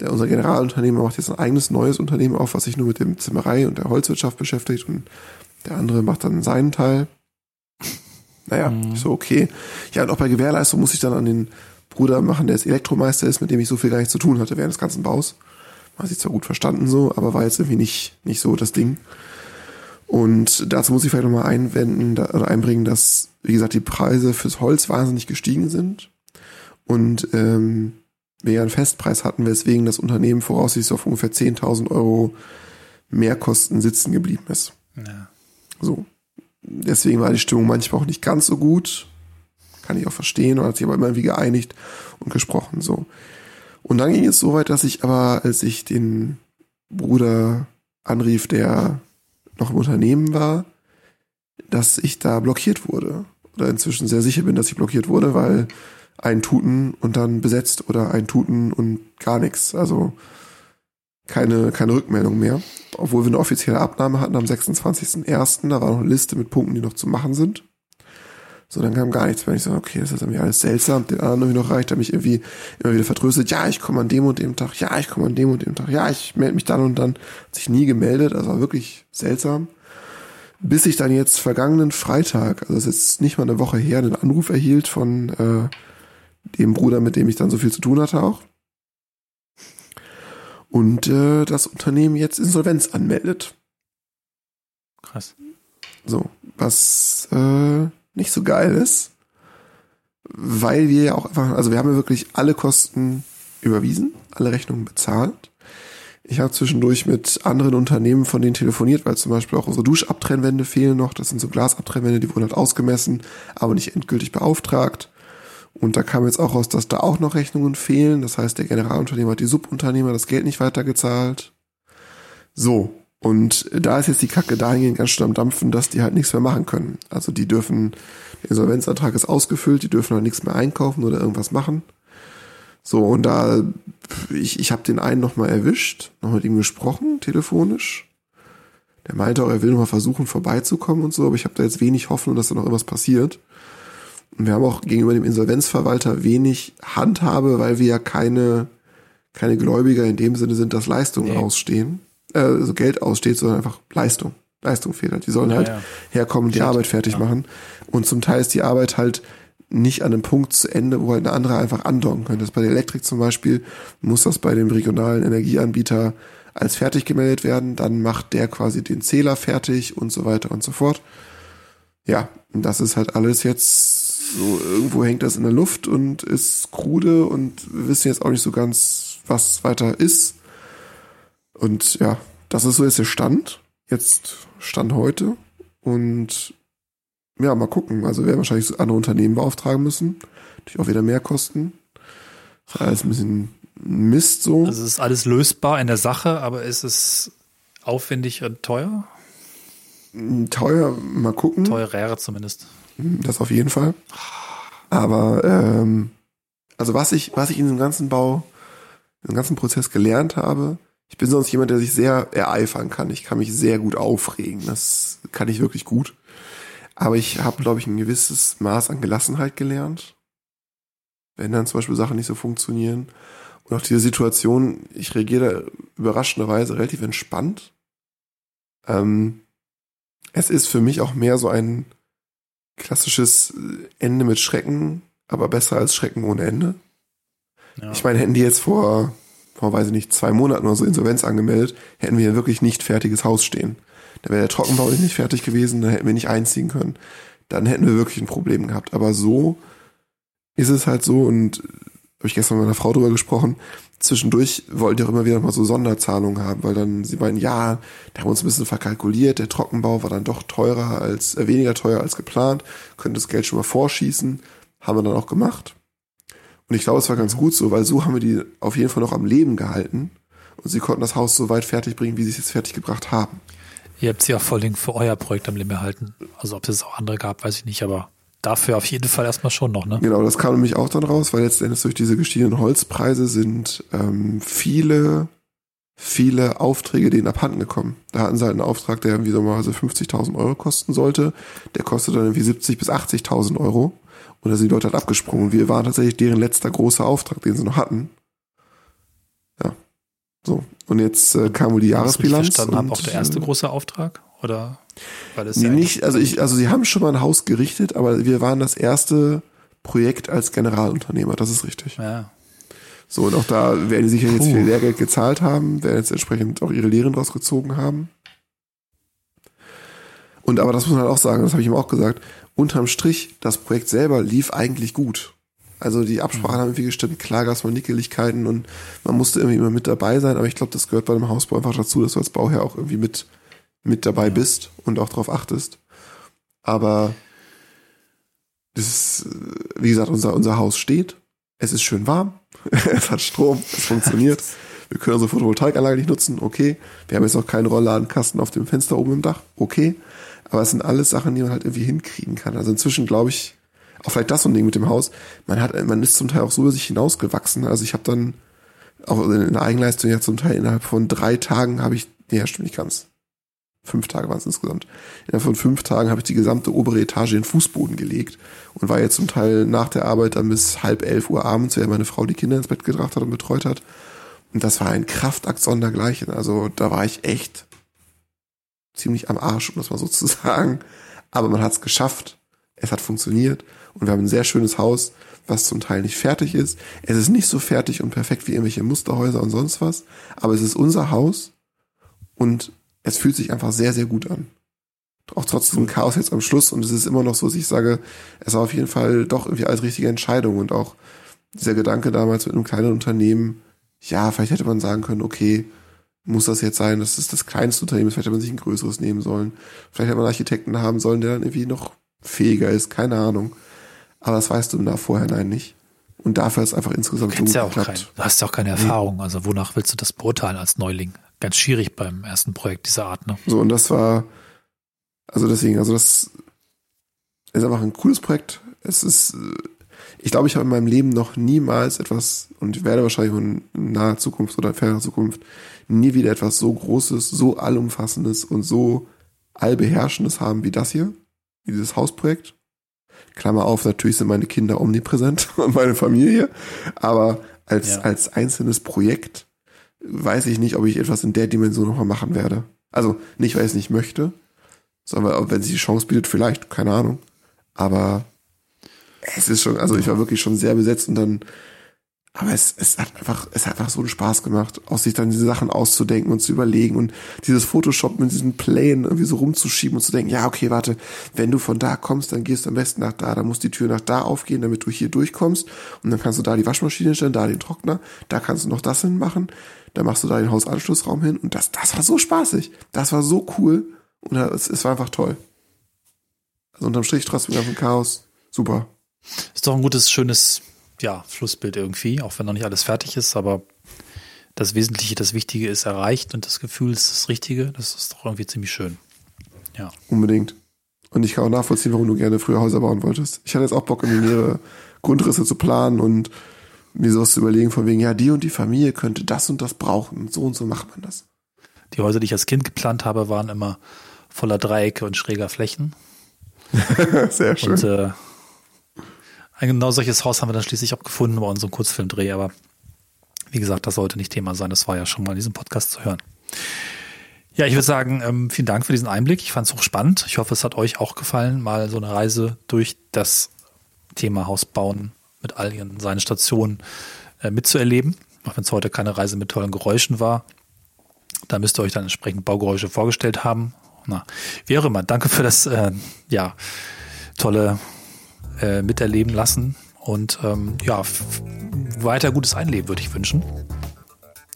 der, unser Generalunternehmer macht jetzt ein eigenes neues Unternehmen auf, was sich nur mit dem Zimmerei und der Holzwirtschaft beschäftigt und der andere macht dann seinen Teil. Naja, mhm. so okay. Ja, und auch bei Gewährleistung muss ich dann an den Bruder machen, der jetzt Elektromeister ist, mit dem ich so viel gar nichts zu tun hatte während des ganzen Baus. War sich zwar gut verstanden so, aber war jetzt irgendwie nicht, nicht so das Ding. Und dazu muss ich vielleicht nochmal einwenden oder einbringen, dass, wie gesagt, die Preise fürs Holz wahnsinnig gestiegen sind. Und ähm, wir ja einen Festpreis hatten, weswegen das Unternehmen voraussichtlich auf ungefähr 10.000 Euro Mehrkosten sitzen geblieben ist. Ja. So. Deswegen war die Stimmung manchmal auch nicht ganz so gut. Kann ich auch verstehen. Man hat sich aber immer wie geeinigt und gesprochen. So. Und dann ging es so weit, dass ich aber, als ich den Bruder anrief, der noch im Unternehmen war, dass ich da blockiert wurde. Oder inzwischen sehr sicher bin, dass ich blockiert wurde, weil ein Tuten und dann besetzt oder ein Tuten und gar nichts. Also keine, keine Rückmeldung mehr. Obwohl wir eine offizielle Abnahme hatten am 26.01. Da war noch eine Liste mit Punkten, die noch zu machen sind. So, dann kam gar nichts mehr. Ich so, okay, das ist irgendwie alles seltsam. Den anderen irgendwie noch reicht, der mich irgendwie immer wieder vertröstet. Ja, ich komme an dem und dem Tag. Ja, ich komme an dem und dem Tag. Ja, ich melde mich dann und dann. Hat sich nie gemeldet. Also war wirklich seltsam. Bis ich dann jetzt vergangenen Freitag, also das ist jetzt nicht mal eine Woche her, einen Anruf erhielt von äh, dem Bruder, mit dem ich dann so viel zu tun hatte auch und äh, das Unternehmen jetzt Insolvenz anmeldet. Krass. So, was äh, nicht so geil ist, weil wir ja auch einfach, also wir haben ja wirklich alle Kosten überwiesen, alle Rechnungen bezahlt. Ich habe zwischendurch mit anderen Unternehmen von denen telefoniert, weil zum Beispiel auch unsere Duschabtrennwände fehlen noch. Das sind so Glasabtrennwände, die wurden halt ausgemessen, aber nicht endgültig beauftragt. Und da kam jetzt auch raus, dass da auch noch Rechnungen fehlen. Das heißt, der Generalunternehmer hat die Subunternehmer das Geld nicht weitergezahlt. So. Und da ist jetzt die Kacke dahingehend ganz schön am Dampfen, dass die halt nichts mehr machen können. Also die dürfen, der Insolvenzantrag ist ausgefüllt, die dürfen halt nichts mehr einkaufen oder irgendwas machen. So, und da, ich, ich habe den einen nochmal erwischt, noch mit ihm gesprochen, telefonisch. Der meinte auch, er will nochmal versuchen, vorbeizukommen und so, aber ich habe da jetzt wenig Hoffnung, dass da noch irgendwas passiert. Und wir haben auch gegenüber dem Insolvenzverwalter wenig Handhabe, weil wir ja keine, keine Gläubiger in dem Sinne sind, dass Leistungen nee. ausstehen, äh, also Geld aussteht, sondern einfach Leistung. Leistung fehlt halt. Die sollen ja, halt ja. herkommen und die Arbeit fertig ja. machen. Und zum Teil ist die Arbeit halt nicht an einem Punkt zu Ende, wo halt eine andere einfach andocken könnte. Das bei der Elektrik zum Beispiel muss das bei dem regionalen Energieanbieter als fertig gemeldet werden. Dann macht der quasi den Zähler fertig und so weiter und so fort. Ja, und das ist halt alles jetzt so irgendwo hängt das in der Luft und ist krude und wir wissen jetzt auch nicht so ganz, was weiter ist. Und ja, das ist so jetzt der Stand. Jetzt Stand heute. Und ja, mal gucken. Also wir werden wahrscheinlich andere Unternehmen beauftragen müssen. Natürlich auch wieder mehr kosten. Das ist alles ein bisschen Mist so. Also es ist alles lösbar in der Sache, aber ist es aufwendig und teuer? Teuer, mal gucken. Teurer zumindest. Das auf jeden Fall. Aber ähm, also was ich, was ich in diesem ganzen Bau, in dem ganzen Prozess gelernt habe, ich bin sonst jemand, der sich sehr ereifern kann. Ich kann mich sehr gut aufregen. Das kann ich wirklich gut. Aber ich habe, glaube ich, ein gewisses Maß an Gelassenheit gelernt. Wenn dann zum Beispiel Sachen nicht so funktionieren. Und auch diese Situation, ich reagiere da überraschenderweise relativ entspannt. Ähm, es ist für mich auch mehr so ein klassisches Ende mit Schrecken, aber besser als Schrecken ohne Ende. Ja. Ich meine, hätten die jetzt vor, vor, weiß ich nicht, zwei Monaten oder so Insolvenz angemeldet, hätten wir wirklich nicht fertiges Haus stehen. Da wäre der Trockenbau nicht fertig gewesen, dann hätten wir nicht einziehen können. Dann hätten wir wirklich ein Problem gehabt. Aber so ist es halt so und habe ich gestern mit meiner Frau drüber gesprochen, zwischendurch wollten die auch immer wieder mal so Sonderzahlungen haben, weil dann sie meinen, ja, da haben wir uns ein bisschen verkalkuliert, der Trockenbau war dann doch teurer als, äh, weniger teuer als geplant, könnte das Geld schon mal vorschießen, haben wir dann auch gemacht. Und ich glaube, es war ganz gut so, weil so haben wir die auf jeden Fall noch am Leben gehalten. Und sie konnten das Haus so weit fertig bringen, wie sie es jetzt fertig gebracht haben. Ihr habt sie auch vor allem für euer Projekt am Leben erhalten. Also ob es auch andere gab, weiß ich nicht, aber dafür auf jeden Fall erstmal schon noch, ne? Genau, das kam nämlich auch dann raus, weil letztendlich durch diese gestiegenen Holzpreise sind ähm, viele, viele Aufträge denen abhanden gekommen. Da hatten sie halt einen Auftrag, der irgendwie so mal so 50.000 Euro kosten sollte. Der kostet dann irgendwie 70 bis 80.000 Euro. Und da sind die Leute halt abgesprungen. Wir waren tatsächlich deren letzter großer Auftrag, den sie noch hatten. Ja. So. Und jetzt äh, kam wohl die Jahresbilanz. Ich verstanden habe, auch der erste große Auftrag? Oder weil es nee, ja nicht, also ich, also sie haben schon mal ein Haus gerichtet, aber wir waren das erste Projekt als Generalunternehmer, das ist richtig. Ja. So, und auch da werden die sicher jetzt viel Lehrgeld gezahlt haben, werden jetzt entsprechend auch ihre Lehren draus gezogen haben. Und aber das muss man halt auch sagen, das habe ich ihm auch gesagt, unterm Strich, das Projekt selber lief eigentlich gut. Also die Absprachen mhm. haben irgendwie gestimmt, klar gab es mal Nickeligkeiten und man musste irgendwie immer mit dabei sein, aber ich glaube, das gehört bei einem Hausbau einfach dazu, dass du als Bauherr auch irgendwie mit, mit dabei bist und auch darauf achtest. Aber das ist, wie gesagt, unser, unser Haus steht, es ist schön warm, es hat Strom, es funktioniert. Wir können unsere Photovoltaikanlage nicht nutzen, okay. Wir haben jetzt noch keinen Rollladenkasten auf dem Fenster oben im Dach, okay. Aber es sind alles Sachen, die man halt irgendwie hinkriegen kann. Also inzwischen glaube ich, auch vielleicht das so ein Ding mit dem Haus. Man hat, man ist zum Teil auch so über sich hinausgewachsen. Also ich habe dann auch in der Eigenleistung ja zum Teil innerhalb von drei Tagen habe ich, nee, stimmt nicht ganz. Fünf Tage waren es insgesamt. Innerhalb von fünf Tagen habe ich die gesamte obere Etage in den Fußboden gelegt und war jetzt zum Teil nach der Arbeit dann bis halb elf Uhr abends, während meine Frau die Kinder ins Bett gebracht hat und betreut hat. Und das war ein Kraftakt sondergleichen. Also da war ich echt ziemlich am Arsch, um das mal so zu sagen. Aber man hat es geschafft. Es hat funktioniert und wir haben ein sehr schönes Haus, was zum Teil nicht fertig ist. Es ist nicht so fertig und perfekt wie irgendwelche Musterhäuser und sonst was, aber es ist unser Haus und es fühlt sich einfach sehr, sehr gut an. Auch trotz diesem Chaos jetzt am Schluss und es ist immer noch so, dass ich sage, es war auf jeden Fall doch irgendwie als richtige Entscheidung und auch dieser Gedanke damals mit einem kleinen Unternehmen, ja, vielleicht hätte man sagen können, okay, muss das jetzt sein, dass es das kleinste Unternehmen ist, vielleicht hätte man sich ein größeres nehmen sollen. Vielleicht hätte man einen Architekten haben sollen, der dann irgendwie noch fähiger ist, keine Ahnung. Aber das weißt du im Vorhinein nicht. Und dafür ist einfach insgesamt du, ja auch kein, du hast ja auch keine Erfahrung. Also wonach willst du das beurteilen als Neuling? Ganz schwierig beim ersten Projekt dieser Art. Ne? So, und das war, also deswegen, also das ist einfach ein cooles Projekt. Es ist, ich glaube, ich habe in meinem Leben noch niemals etwas, und ich werde wahrscheinlich in naher Zukunft oder in ferner Zukunft nie wieder etwas so Großes, so allumfassendes und so allbeherrschendes haben wie das hier, wie dieses Hausprojekt. Klammer auf, natürlich sind meine Kinder omnipräsent und meine Familie, aber als, ja. als einzelnes Projekt weiß ich nicht, ob ich etwas in der Dimension nochmal machen werde. Also nicht, weil ich es nicht möchte, sondern wenn sich die Chance bietet, vielleicht, keine Ahnung. Aber es ist schon, also ich war wirklich schon sehr besetzt und dann aber es, es hat einfach, es hat einfach so einen Spaß gemacht, aus sich dann diese Sachen auszudenken und zu überlegen und dieses Photoshop mit diesen Plänen irgendwie so rumzuschieben und zu denken, ja, okay, warte, wenn du von da kommst, dann gehst du am besten nach da, dann muss die Tür nach da aufgehen, damit du hier durchkommst. Und dann kannst du da die Waschmaschine stellen, da den Trockner, da kannst du noch das hinmachen, dann machst du da den Hausanschlussraum hin. Und das, das war so spaßig, das war so cool. Und es, es war einfach toll. Also unterm Strich trotz dem ganzen Chaos, super. Ist doch ein gutes, schönes ja, Schlussbild irgendwie, auch wenn noch nicht alles fertig ist, aber das Wesentliche, das Wichtige ist erreicht und das Gefühl ist das Richtige. Das ist doch irgendwie ziemlich schön. Ja. Unbedingt. Und ich kann auch nachvollziehen, warum du gerne früher Häuser bauen wolltest. Ich hatte jetzt auch Bock, irgendwie mehrere Grundrisse zu planen und mir sowas zu überlegen, von wegen, ja, die und die Familie könnte das und das brauchen. Und so und so macht man das. Die Häuser, die ich als Kind geplant habe, waren immer voller Dreiecke und schräger Flächen. Sehr schön. Und äh, ein genau solches Haus haben wir dann schließlich auch gefunden bei unserem Kurzfilmdreh, aber wie gesagt, das sollte nicht Thema sein. Das war ja schon mal in diesem Podcast zu hören. Ja, ich würde sagen, ähm, vielen Dank für diesen Einblick. Ich fand es hochspannend. Ich hoffe, es hat euch auch gefallen, mal so eine Reise durch das Thema Hausbauen mit all ihren seinen Stationen äh, mitzuerleben. Auch wenn es heute keine Reise mit tollen Geräuschen war. Da müsst ihr euch dann entsprechend Baugeräusche vorgestellt haben. Na, wie auch immer. Danke für das äh, ja tolle äh, miterleben lassen. Und ähm, ja, weiter gutes Einleben würde ich wünschen.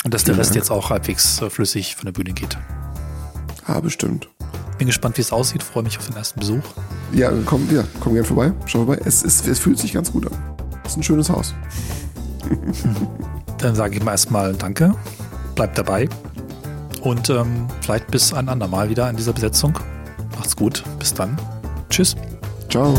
Und dass der Rest jetzt auch halbwegs äh, flüssig von der Bühne geht. Ah, bestimmt. Bin gespannt, wie es aussieht. Freue mich auf den ersten Besuch. Ja, komm, ja, komm gerne vorbei. Schau vorbei. Es, es, es fühlt sich ganz gut an. Es ist ein schönes Haus. Dann sage ich mal erstmal Danke, bleibt dabei und ähm, vielleicht bis ein andermal wieder in dieser Besetzung. Macht's gut, bis dann. Tschüss. Ciao.